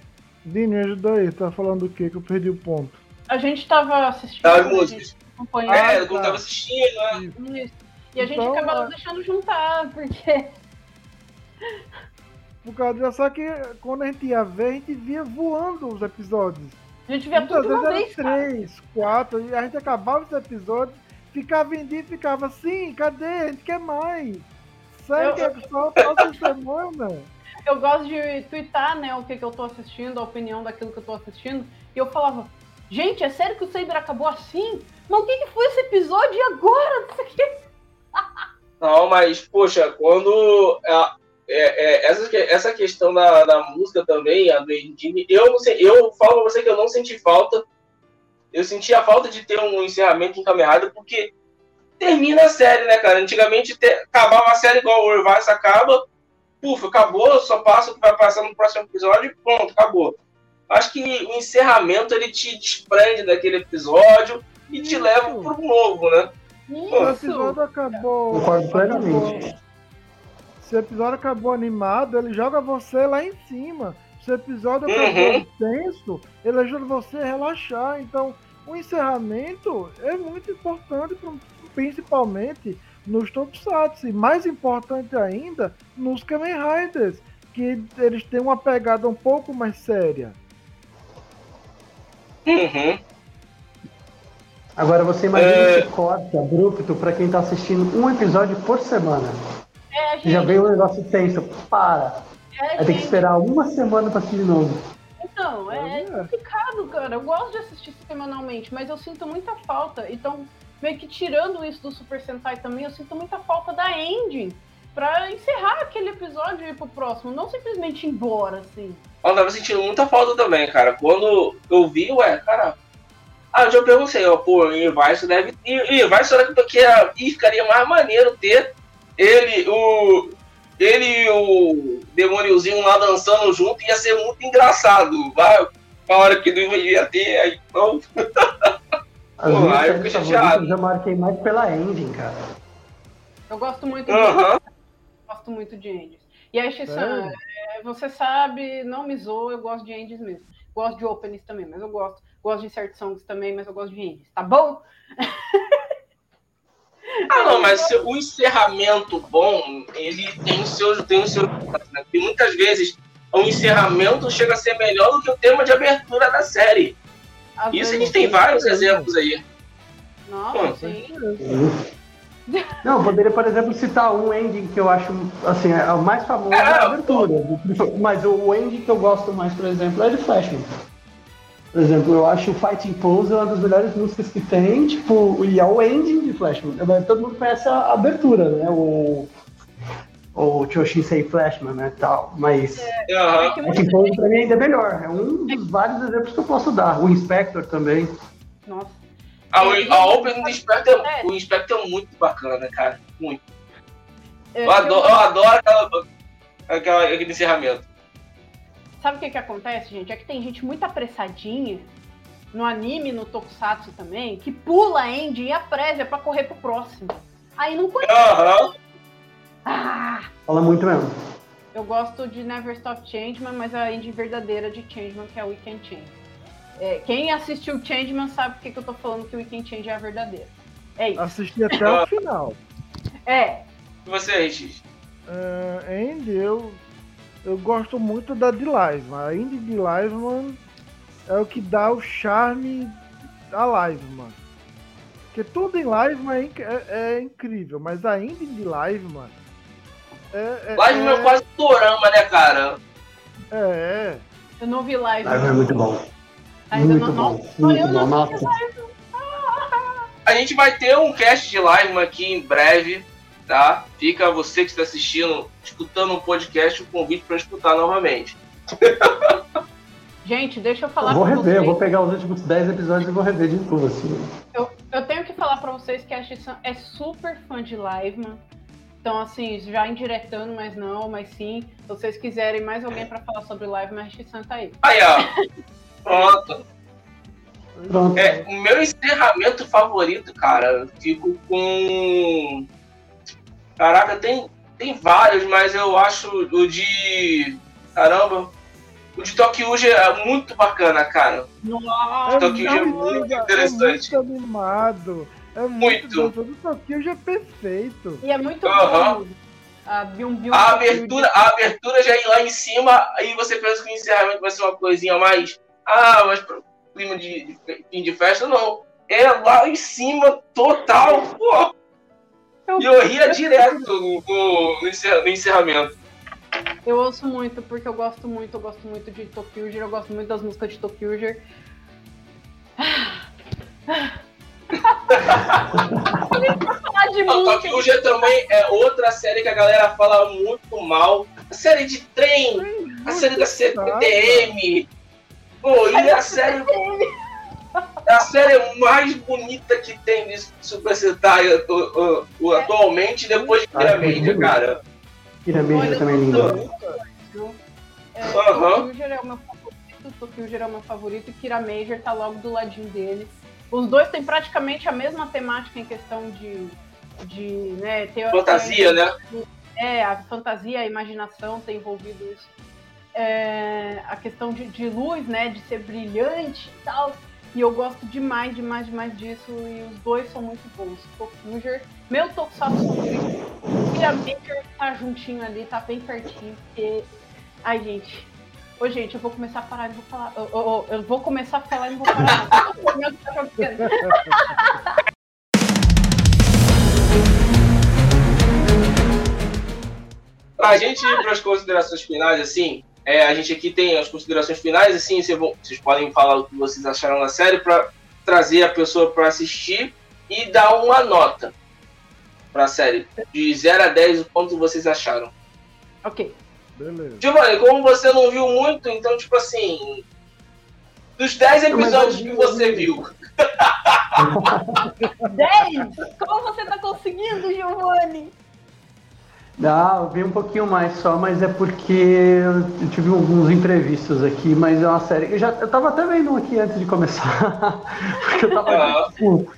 Dini, ajuda aí, tá falando do quê? Que eu perdi o ponto. A gente tava assistindo, Das né, a músicas. gente acompanhando É, quando tava assistindo, né? isso. E a gente Então, acabava é. deixando juntar, porque Por causa disso, só que quando a gente ia ver, a gente via voando os episódios. a gente via Muitas tudo de uma vezes vez, cara. três, quatro, e a gente acabava os episódios, ficava em dia e ficava assim, cadê? A gente quer mais. Segue Eu- só a próxima semana. Eu gosto de twittar, né, o que, que eu tô assistindo, a opinião daquilo que eu tô assistindo. E eu falava, gente, é sério que o Saber acabou assim? Mas o que, que foi esse episódio e agora? Não mas, poxa, quando. é, é, é, essa, essa questão da, da música também, a do Endine, eu eu falo pra você que eu não senti falta. Eu senti a falta de ter um encerramento Rider, porque termina a série, né, cara? Antigamente te- acabava a série igual o Revice acaba, puf, acabou, só passa o que vai passar no próximo episódio e pronto, acabou. Acho que o encerramento ele te desprende daquele episódio e te Isso. leva para um novo, né? O Isso. episódio acabou. concordo plenamente. Se o episódio acabou animado, ele joga você lá em cima. Se o episódio Uhum. acabou intenso, ele ajuda você a relaxar. Então, o encerramento é muito importante, principalmente nos Tokusatsu. E mais importante ainda, nos Kamen Riders, que eles têm uma pegada um pouco mais séria. Uhum. Agora você imagina É. esse corte abrupto pra quem tá assistindo um episódio por semana. É, gente, Já veio um negócio tenso. Para. é, Vai ter que esperar uma semana pra assistir de novo. Então, é, É. complicado, cara. Eu gosto de assistir semanalmente, mas eu sinto muita falta. Então, meio que tirando isso do Super Sentai também, eu sinto muita falta da ending pra encerrar aquele episódio e ir pro próximo, não simplesmente ir embora, assim. Eu tava sentindo muita falta também, cara. Quando eu vi, ué, cara. Ah, eu já perguntei, ó, pô, e vai, isso deve. E, vai, será que porque e ficaria mais maneiro ter ele, o. Ele e o demôniozinho lá dançando junto, ia ser muito engraçado. Vai, a hora que não ia ter, aí não. As Pô, minhas séries favoritas eu já marquei mais pela ending, cara. Eu gosto muito de, Aham. gosto muito de endies. E aí, Shissan, é, você sabe, não me zoa, eu gosto de endies mesmo. Gosto de openings também, mas eu gosto. Gosto de certos songs também, mas eu gosto de endies, tá bom? Ah, não, mas o encerramento bom, ele tem os seus. Tem os seus né? Muitas vezes o encerramento chega a ser melhor do que o tema de abertura da série. Isso a gente tem vários exemplos aí. Nossa. Não, eu poderia, por exemplo, citar um ending que eu acho, assim, é o mais famoso é É, a abertura. Mas o ending que eu gosto mais, por exemplo, é de Flashman. Por exemplo, eu acho o Fighting Pose uma das melhores músicas que tem, tipo, e é o ending de Flashman. Todo mundo conhece a abertura, né? O, ou Choshinsei Flashman, né, tal, mas Aham. que Wrecking Pose pra mim ainda é melhor, é um dos vários exemplos que eu posso dar, o Inspector também. Nossa. A, a Open do Inspector, é- o Inspector é muito bacana, cara. Muito. É, Eu adoro, eu adoro aquela, aquela, aquele encerramento. Sabe o que que acontece, gente? É que tem gente muito apressadinha no anime, no tokusatsu também, que pula a End e a prévia pra correr pro próximo. Aí não conhece. Aham. Ah! Fala muito mesmo. Eu gosto de Never Stop Changeman, mas a End verdadeira de Changeman, que é o Weekend Change. É, quem assistiu Changeman sabe por que que eu tô falando que o Weekend Change é a verdadeira. É isso. Assisti até o final. É, E você, Regis? Uh, Andy, eu, eu gosto muito da de Liveman. A Indy de Liveman é o que dá o charme à Liveman. Porque tudo em Liveman é, é- é incrível, mas a Indy de Liveman é, é, Live é, é quase dorama, né, cara? é, eu não vi live. Live é muito bom. Ainda muito não, bom, não, muito bom. não. A gente vai ter um cast de live aqui em breve, tá? Fica você que está assistindo, escutando um podcast, o convite para escutar novamente. Gente, deixa eu falar Eu vou rever, eu vou pegar os últimos 10 episódios e vou rever de novo, assim. Eu, eu tenho que falar pra vocês que a Xissan é super fã de Liveman. Então, assim, já indiretando, mas não, mas sim. Se vocês quiserem mais alguém pra falar sobre Liveman, a Xissan tá aí. Aí, ó. Pronto. Pronto. É, o meu encerramento favorito, cara, eu fico com. Caraca, tem, tem vários, mas eu acho o de. Caramba. O de Tokyo é muito bacana, cara. Nossa! Tokyo é muito interessante. É muito animado. É muito. Muito. gostoso. O Tokyo já é perfeito. E é muito Aham. bom. A Bium Bium A abertura, a abertura já ir lá em cima, aí você pensa que o encerramento vai ser uma coisinha mais. Ah, mas pro clima de, de fim de festa, não. É lá em cima, total, pô. E eu ria direto no, no- no encerra- no encerramento. Eu ouço muito, porque eu gosto muito, eu gosto muito de Tokyo, eu gosto muito das músicas de Tokyo. falar de O. Tokyo Ghoul também é outra série que a galera fala muito mal. A série de trem, a série da CPTM. Pô, e a série. É a série mais bonita que tem de Super Sentai atu- uh, atualmente, depois de é Pyramid, bonito. cara. Piramide Olha, também é lindo. É, Aham. Tokyo é o meu favorito, Tokyo é o meu favorito e Kira Major tá logo do ladinho dele. Os dois têm praticamente a mesma temática em questão de, de né, ter Fantasia, né? É, a fantasia, a imaginação tem envolvido isso. É, a questão de, de luz, né, de ser brilhante e tal. E eu gosto demais, demais, demais disso. E os dois são muito bons. Tokyo, meu Tokusatsu favorito. Kira Major tá juntinho ali, tá bem pertinho. Porque... Ai, gente. Ô, gente, eu vou começar a parar e não vou falar. Eu, eu- eu vou começar a falar e não vou parar. Pra gente ir para as considerações finais, assim, é, a gente aqui tem as considerações finais, assim, vocês, vão- vocês podem falar o que vocês acharam da série para trazer a pessoa para assistir e dar uma nota pra série. De 0 a 10, o quanto vocês acharam. ok. Beleza. Giovanni, como você não viu muito, então, tipo assim. Dos 10 episódios que você viu, 10! Como você tá conseguindo, Giovanni? Ah, eu vi um pouquinho mais só, mas é porque eu tive alguns imprevistos aqui, mas é uma série. Eu já eu tava até vendo um aqui antes de começar. porque eu tava tipo,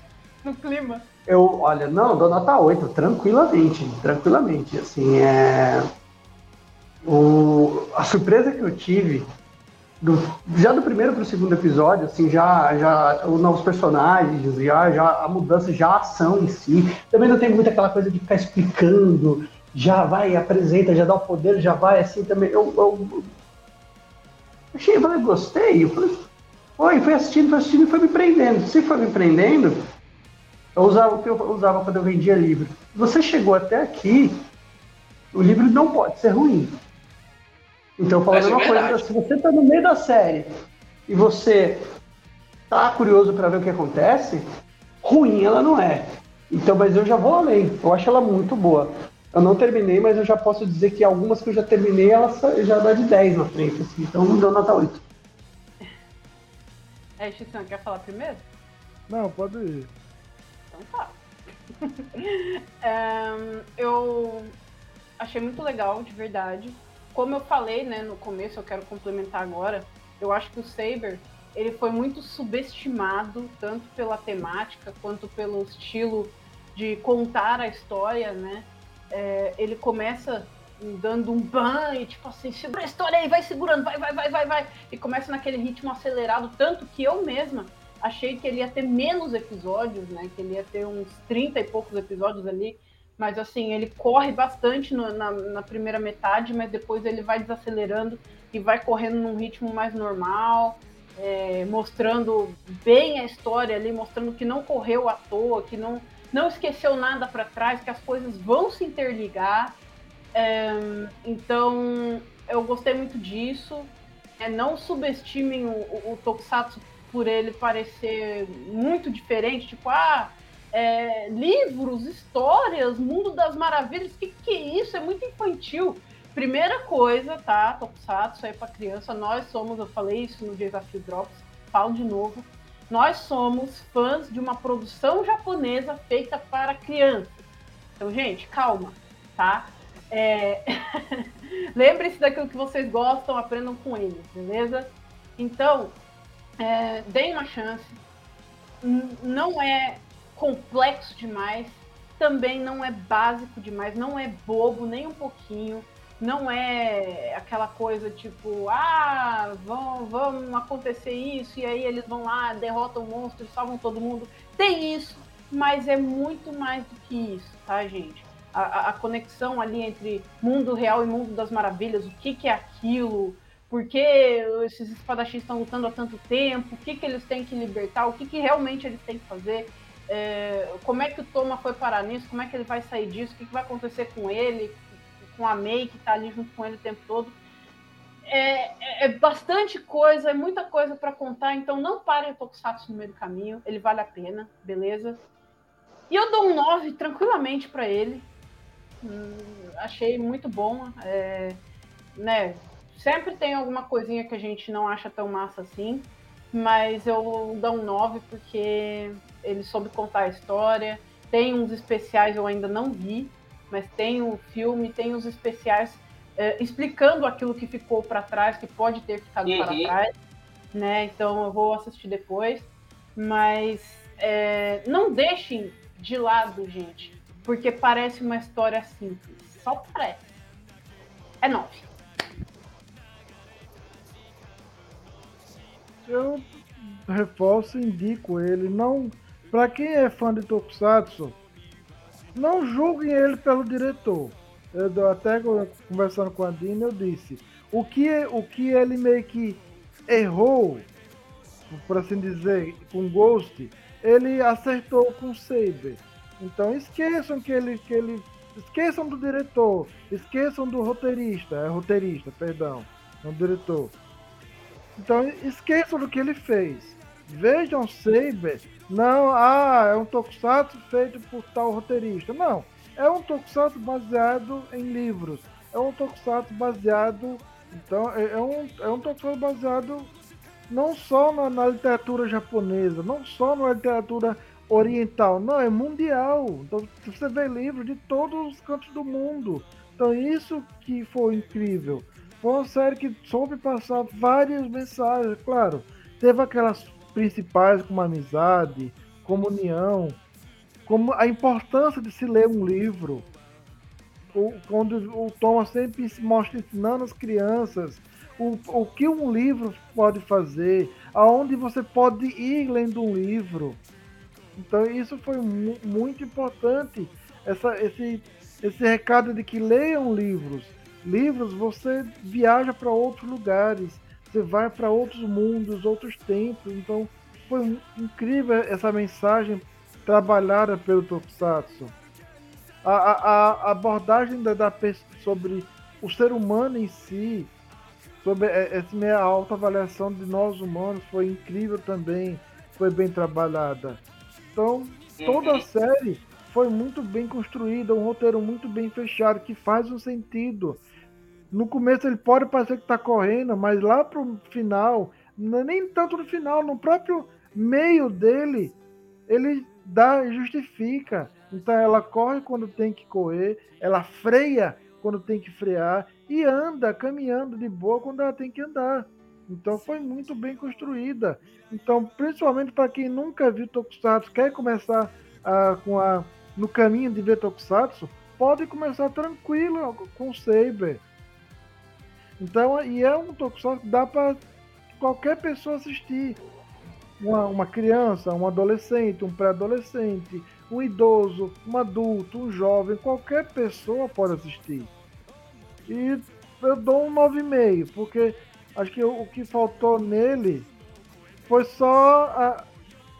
No clima. eu, olha, não, dou nota 8, tranquilamente, tranquilamente. Assim, é. O, a surpresa que eu tive, do- já do primeiro pro segundo episódio, assim, já, já os novos personagens, já, já a mudança, já a ação em si. Também não tem muito aquela coisa de ficar explicando, já vai, apresenta, já dá o poder, já vai, assim, também. Eu, eu, achei, eu falei, gostei. Eu falei, foi, foi assistindo, foi assistindo e foi me prendendo. Se foi me prendendo, eu usava o que eu usava quando eu vendia livro. Você chegou até aqui, o livro não pode ser ruim. Então eu falo a Essa é coisa, se você está no meio da série e você tá curioso para ver o que acontece, ruim ela não é. Então, mas eu já vou além. Eu acho ela muito boa. Eu não terminei, mas eu já posso dizer que algumas que eu já terminei, elas já dá de 10 na frente, assim, então não deu nota 8. É, Xixan, quer falar primeiro? Não, pode ir. Então tá. Ehm, eu achei muito legal, de verdade. Como eu falei, né, no começo, eu quero complementar agora. Eu acho que o Saber, ele foi muito subestimado, tanto pela temática quanto pelo estilo de contar a história, né? É, ele começa dando um ban e tipo assim, segura a história aí, vai segurando, vai, vai, vai, vai, vai. E começa naquele ritmo acelerado, tanto que eu mesma achei que ele ia ter menos episódios, né? Que ele ia ter uns 30 e poucos episódios ali. Mas assim, ele corre bastante no, na, na primeira metade, mas depois ele vai desacelerando e vai correndo num ritmo mais normal. É, mostrando bem a história ali, mostrando que não correu à toa, que não, não esqueceu nada para trás, que as coisas vão se interligar. É, então, eu gostei muito disso. É, não subestimem o, o, o, Tokusatsu por ele parecer muito diferente, tipo, ah, é, livros, histórias, mundo das maravilhas, que que é isso? É muito infantil. Primeira coisa, tá, Tokusatsu é para criança, nós somos, eu falei isso no Desafio Drops, falo de novo, nós somos fãs de uma produção japonesa feita para crianças. Então, gente, calma, tá? É... Lembre-se daquilo que vocês gostam, aprendam com eles, beleza? Então, é, deem uma chance. Não é complexo demais, também não é básico demais, não é bobo nem um pouquinho. Não é aquela coisa tipo, ah, vão, vão acontecer isso, e aí eles vão lá, derrotam o monstro, salvam todo mundo. Tem isso, mas é muito mais do que isso, tá, gente? a, a, conexão ali entre mundo real e mundo das maravilhas, o que, que é aquilo, por que esses espadachins estão lutando há tanto tempo, o que, que eles têm que libertar, o que, que realmente eles têm que fazer, é, como é que o Toma foi parar nisso, como é que ele vai sair disso, o que, que vai acontecer com ele, com a May que está ali junto com ele o tempo todo. É, é, é bastante coisa, é muita coisa para contar, então não parem o Tokusatsu no meio do caminho, ele vale a pena, beleza? E eu dou um 9 tranquilamente para ele. Hum, achei muito bom. É, né, sempre tem alguma coisinha que a gente não acha tão massa assim, mas eu dou um 9 porque ele soube contar a história. Tem uns especiais eu ainda não vi, mas tem o filme, tem os especiais é, explicando aquilo que ficou para trás, que pode ter ficado uhum. para trás, né? Então eu vou assistir depois, mas é, não deixem de lado, gente, porque parece uma história simples. Só parece. É nove. Eu reforço e indico ele. Não, para quem é fã de Tokusatsu, não julguem ele pelo diretor. Eu até conversando com a Dina, eu disse o que o que ele meio que errou, por assim dizer, com Ghost, ele acertou com Saber. Então esqueçam que ele, que ele. Esqueçam do diretor, esqueçam do roteirista, é roteirista, perdão, não diretor. Então esqueçam do que ele fez. Vejam Saber, não, ah, é um tokusatsu feito por tal roteirista. Não, é um tokusatsu baseado em livros. É um tokusatsu baseado. Então, é, é um, é um tokusatsu baseado não só na, na literatura japonesa, não só na literatura oriental, não, é mundial. Então você vê livros de todos os cantos do mundo. Então isso que foi incrível. Foi uma série que soube passar várias mensagens, claro. Teve aquelas principais como amizade, comunhão, como a importância de se ler um livro. O, quando o Thomas sempre mostra ensinando as crianças o, o que um livro pode fazer, aonde você pode ir lendo um livro. Então isso foi mu muito importante, essa, esse, esse recado de que leiam livros. Livros você viaja para outros lugares, você vai para outros mundos, outros tempos. Então foi incrível essa mensagem trabalhada pelo Tokusatsu. A, a, a abordagem da, da, sobre o ser humano em si, sobre essa minha alta avaliação de nós humanos foi incrível também, foi bem trabalhada. Então, toda a série foi muito bem construída, um roteiro muito bem fechado, que faz um sentido. No começo ele pode parecer que está correndo, mas lá pro final, nem tanto no final, no próprio meio dele, ele dá justifica. Então ela corre quando tem que correr, ela freia quando tem que frear e anda caminhando de boa quando ela tem que andar. Então foi muito bem construída. Então, principalmente para quem nunca viu Tokusatsu, quer começar a, com a, no caminho de ver Tokusatsu, pode começar tranquilo com o Saber. Então, e é um Tokusatsu que dá para qualquer pessoa assistir. Uma, uma criança, um adolescente, um pré-adolescente, um idoso, um adulto, um jovem, qualquer pessoa pode assistir. E eu dou um 9,5, porque acho que o, que faltou nele foi só. A...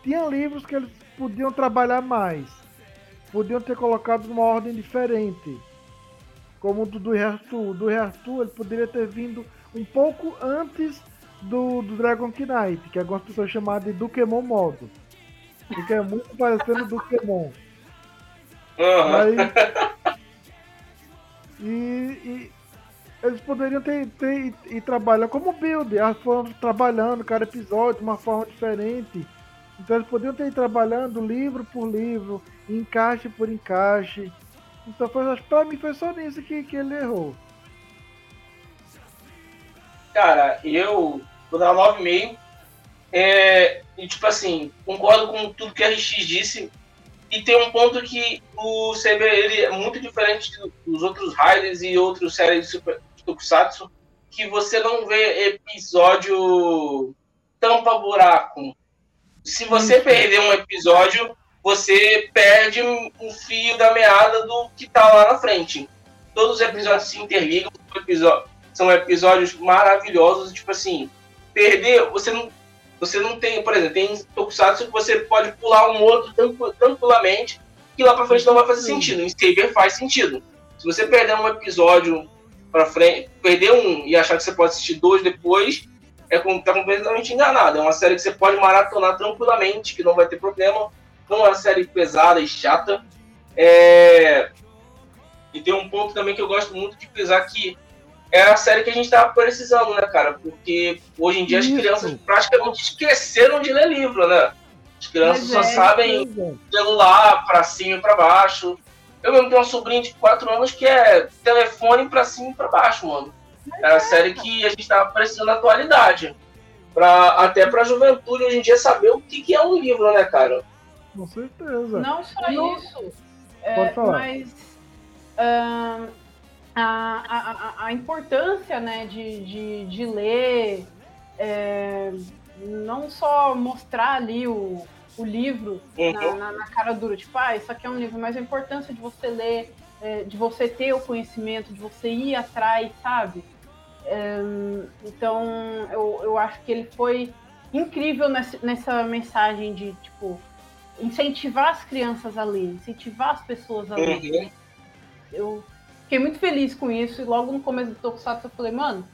Tinha livros que eles podiam trabalhar mais. Podiam ter colocado numa ordem diferente. Como o do, Arthur. Do Arthur, ele poderia ter vindo um pouco antes do, do Dragon Knight, que algumas pessoas chamam de Dukemon modo. Porque é muito parecendo Dukemon. Uhum. Aí, e, e, eles poderiam ter, ter e trabalhar como build, elas foram trabalhando cada episódio de uma forma diferente. Então eles poderiam ter ido trabalhando livro por livro, encaixe por encaixe. Então foi, pra mim foi só nisso que, que ele errou. Cara, eu vou dar 9,5. É, e tipo assim, concordo com tudo que a RX disse. E tem um ponto que o CB ele é muito diferente dos outros Raiders e outras séries de, super, de Tokusatsu, que você não vê episódio tampa-buraco. Se você perder um episódio, você perde um fio da meada do que tá lá na frente. Todos os episódios se interligam, são episódios maravilhosos, tipo assim, perder, você não, você não tem, por exemplo, tem Tokusatsu que você pode pular um outro tranquilamente, que lá pra frente não vai fazer sentido. Em Saber faz sentido. Se você perder um episódio pra frente, perder um e achar que você pode assistir dois depois, é tá completamente enganado. É uma série que você pode maratonar tranquilamente, que não vai ter problema. Não é uma série pesada e chata. É... E tem um ponto também que eu gosto muito de pisar que é a série que a gente tava precisando, né, cara? Porque hoje em dia Isso. as crianças praticamente esqueceram de ler livro, né? As crianças só é, sabem é. celular pra cima e pra baixo. Eu mesmo tenho um sobrinho de 4 anos que é telefone pra cima e pra baixo, mano. É a série que a gente tava precisando na atualidade. Pra, até pra juventude hoje em dia saber o que, que é um livro, né, cara? Com certeza. Não só Não. isso. É, mas. Uh, a, a, a importância né, de, de, de ler, é, não só mostrar ali o, o livro uhum. na, na, na, cara dura, tipo, ah, isso aqui é um livro, mas a importância de você ler, é, de você ter o conhecimento, de você ir atrás, sabe? É, então, eu, eu acho que ele foi incrível nessa, nessa mensagem de, tipo, incentivar as crianças a ler, incentivar as pessoas a ler. Uhum. Eu, fiquei muito feliz com isso. E logo no começo do Tokusatsu eu falei, mano,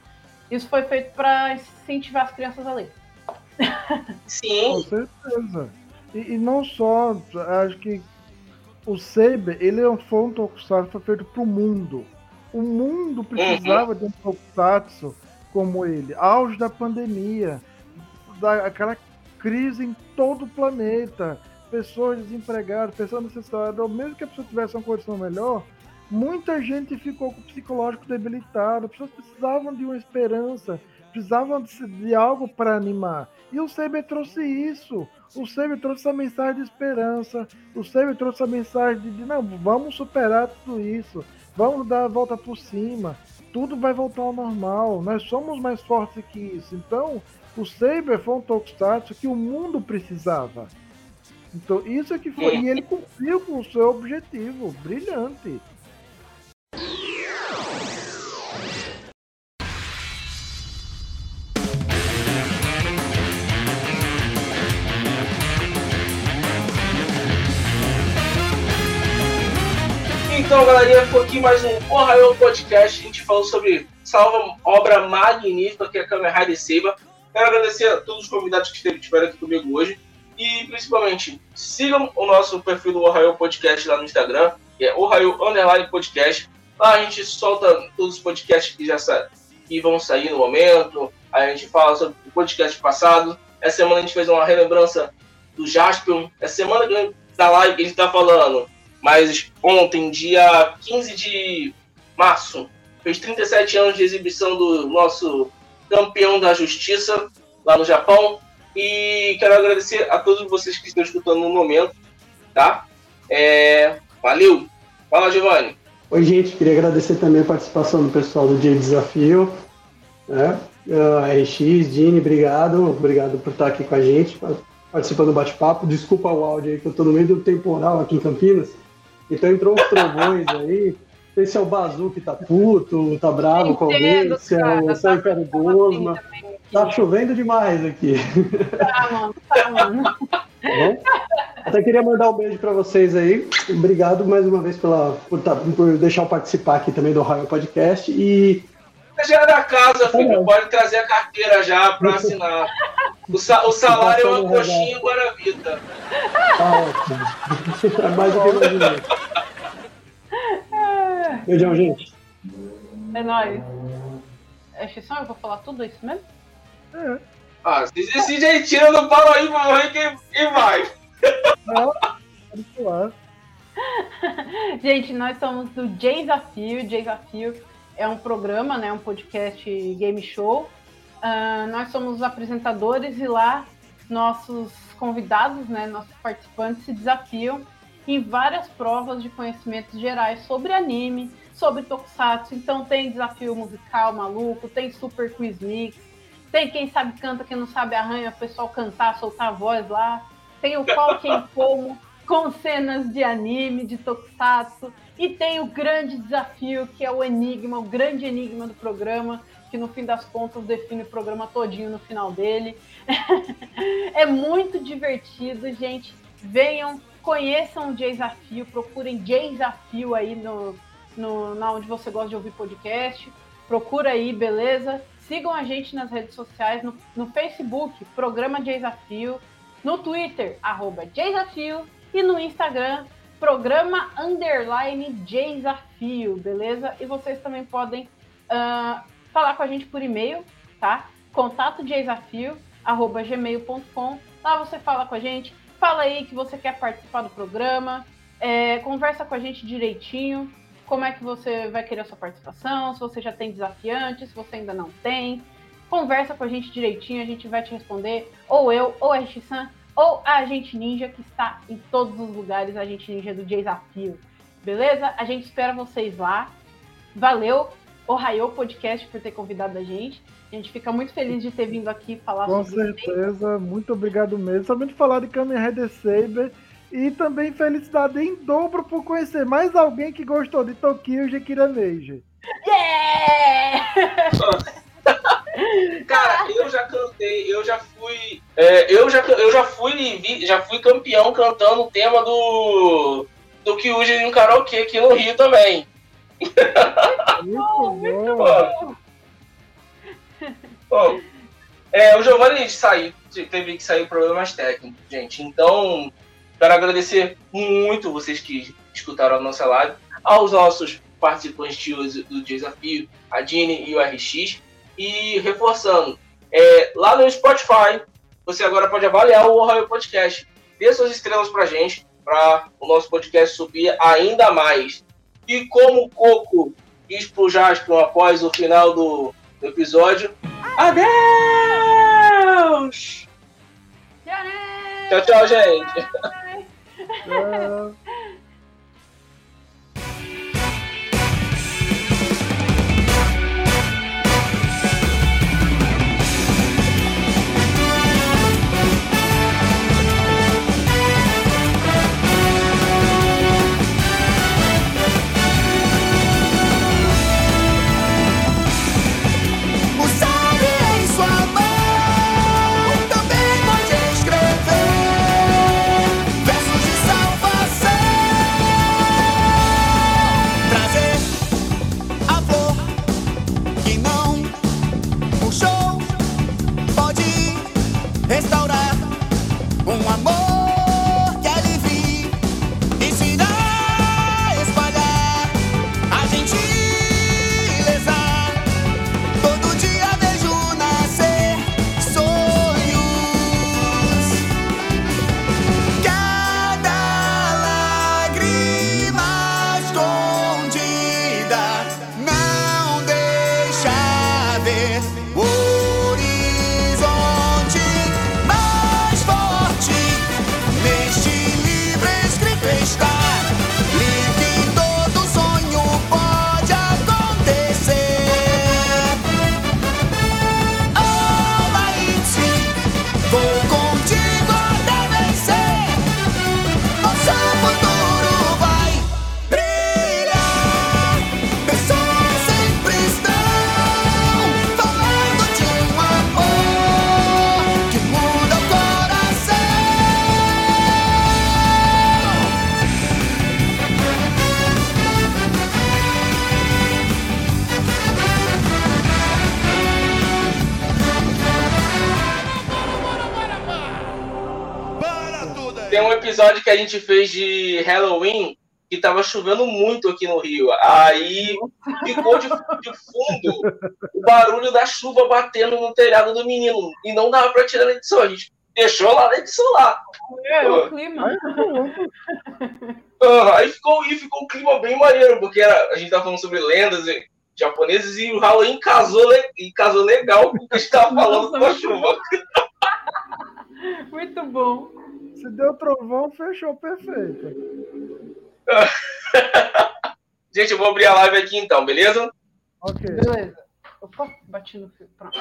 isso foi feito para incentivar as crianças a ler. Sim. Com certeza. E, e, não só, acho que o Saber, ele é foi um Tokusatsu foi feito pro mundo. O mundo precisava uhum. de um Tokusatsu como ele. Auge da pandemia, da, aquela crise em todo o planeta, pessoas desempregadas, pessoas necessitadas, mesmo que a pessoa tivesse uma condição melhor, muita gente ficou com o psicológico debilitado, as pessoas precisavam de uma esperança, precisavam de, de algo para animar. E o Saber trouxe isso. O Saber trouxe essa mensagem de esperança. O Saber trouxe a mensagem de, de, não, vamos superar tudo isso. Vamos dar a volta por cima. Tudo vai voltar ao normal. Nós somos mais fortes que isso. Então, o Saber foi um tokusatsu que o mundo precisava. Então, isso é que foi. E ele cumpriu com o seu objetivo. Brilhante. Então, galerinha, foi aqui mais um Ohio Podcast. A gente falou sobre essa obra magnífica que é a Kamen Rider Seiba. Quero agradecer a todos os convidados que estiveram aqui comigo hoje. E principalmente, sigam o nosso perfil do Ohio Podcast lá no Instagram, que é Ohio Underline Podcast. Lá a gente solta todos os podcasts que já sa que vão sair no momento. A gente fala sobre o podcast passado. Essa semana a gente fez uma relembrança do Jaspion. Essa semana da live que a gente tá falando. Mas ontem, dia 15 de março, fez 37 anos de exibição do nosso campeão da justiça lá no Japão. E quero agradecer a todos vocês que estão escutando no momento, tá? É, valeu! Fala, Giovanni! Oi, gente, queria agradecer também a participação do pessoal do Dia Desafio, né? Uh, RX, Dini, obrigado, obrigado por estar aqui com a gente, participando do bate-papo. Desculpa o áudio aí, que eu estou no meio do temporal aqui em Campinas, então entrou uns trovões aí. Não sei se é o Bazu que tá puto, tá bravo com alguém, se é o São Império Gosma. Tá chovendo demais aqui. Tá, mano, tá, mano. Tá bom? Até queria mandar um beijo para vocês aí. Obrigado mais uma vez pela, por, tá, por deixar eu participar aqui também do Raio Podcast. E. Já é da casa, filho. Pode trazer a carteira já para assinar. O, sa o salário é uma coxinha Guaravita. Tá ótimo. É mais do que imaginei. Beijão, gente. É nóis. É exceção? Eu vou falar tudo isso mesmo? É. Ah, se esse jeitinho não fala aí, vai morrer quem, quem vai. Não, pode falar. Gente, nós somos do Desafio. Desafio é um programa, né, um podcast game show. Uh, nós somos os apresentadores e lá nossos convidados, né, nossos participantes se desafiam em várias provas de conhecimentos gerais sobre anime, sobre tokusatsu. Então tem desafio musical maluco, tem super quiz mix, tem quem sabe canta, quem não sabe arranha, o pessoal cantar, soltar a voz lá. Tem o qual quem como com cenas de anime, de tokusatsu. E tem o grande desafio, que é o enigma, o grande enigma do programa, que no fim das contas define o programa todinho no final dele. é muito divertido, gente. Venham, conheçam o Desafio, procurem Desafio aí no, no, na onde você gosta de ouvir podcast. Procura aí, beleza? Sigam a gente nas redes sociais, no, no Facebook, Programa Desafio, no Twitter, arroba Desafio, e no Instagram, Programa Underline Desafio, beleza? E vocês também podem uh, falar com a gente por e-mail, tá? Contato desafio, arroba gmail.com. Lá você fala com a gente, fala aí que você quer participar do programa, é, conversa com a gente direitinho, como é que você vai querer a sua participação, se você já tem desafiante, se você ainda não tem. Conversa com a gente direitinho, a gente vai te responder, ou eu, ou a Rishi-san, ou a Agente Ninja, que está em todos os lugares, a Agente Ninja do Desafio. Beleza? A gente espera vocês lá. Valeu, Ohio Podcast, por ter convidado a gente. A gente fica muito feliz de ter vindo aqui falar Com sobre certeza, muito obrigado mesmo. Somente falar de Kamen Rider Saber e também felicidade em dobro por conhecer mais alguém que gostou de Tokyo Gekira Meiji. Yeah! Cara, eu já cantei, eu já fui. É, eu, já, eu já fui já fui campeão cantando o tema do. do Kyuji em um karaokê aqui no Rio também. Muito muito bom. Bom, é, o Giovanni saiu, teve que sair problemas técnicos, gente. Então, quero agradecer muito vocês que escutaram a nossa live, aos nossos participantes do desafio, a Dini e o RX. E reforçando, é, lá no Spotify, você agora pode avaliar o Ohio Podcast. Dê suas estrelas pra gente, para o nosso podcast subir ainda mais. E como o Coco diz pro após o final do, do episódio, adeus! Tchau, tchau, gente. Tchau. Esta gente fez de Halloween que tava chovendo muito aqui no Rio. Aí ficou de, de fundo o barulho da chuva batendo no telhado do menino. E não dava pra tirar na edição. A gente deixou lá na edição lá. É, o clima. Aí ficou, e ficou um clima bem maneiro, porque era, a gente tava falando sobre lendas japonesas e o Halloween casou, le- e casou legal com o que a gente tava falando Nossa, com a chuva. Muito bom. Se deu trovão, fechou perfeito. Gente, eu vou abrir a live aqui então, beleza? Ok. Beleza. Opa, bati no fio. Pronto.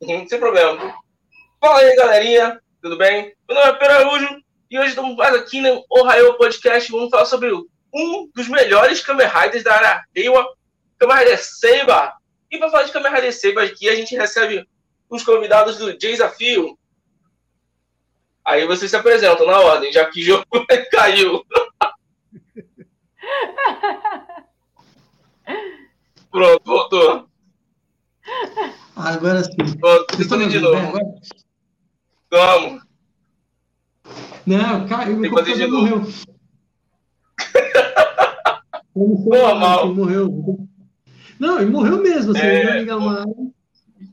Uhum, sem problema. Fala aí, galerinha. Tudo bem? Meu nome é Pedro Araújo e hoje estamos mais aqui no Ohio Podcast. Vamos falar sobre um dos melhores Kamen Riders da área Reiwa, Kamen Rider Seiba. E para falar de Kamen Rider Seiba aqui, a gente recebe os convidados do Desafio. Aí vocês se apresentam na ordem, já que o jogo caiu. Pronto, voltou. Agora sim. Voltou, Vocês estão de novo. agora? Vamos. Não, caiu, Tem que fazer de computador morreu. Como foi? Normal. Morreu. Não, ele morreu mesmo. Assim, É. mais.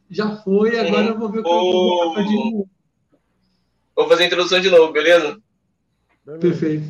Já foi, agora eu vou ver o que eu vou colocar de novo. Vou fazer a introdução de novo, beleza? Perfeito.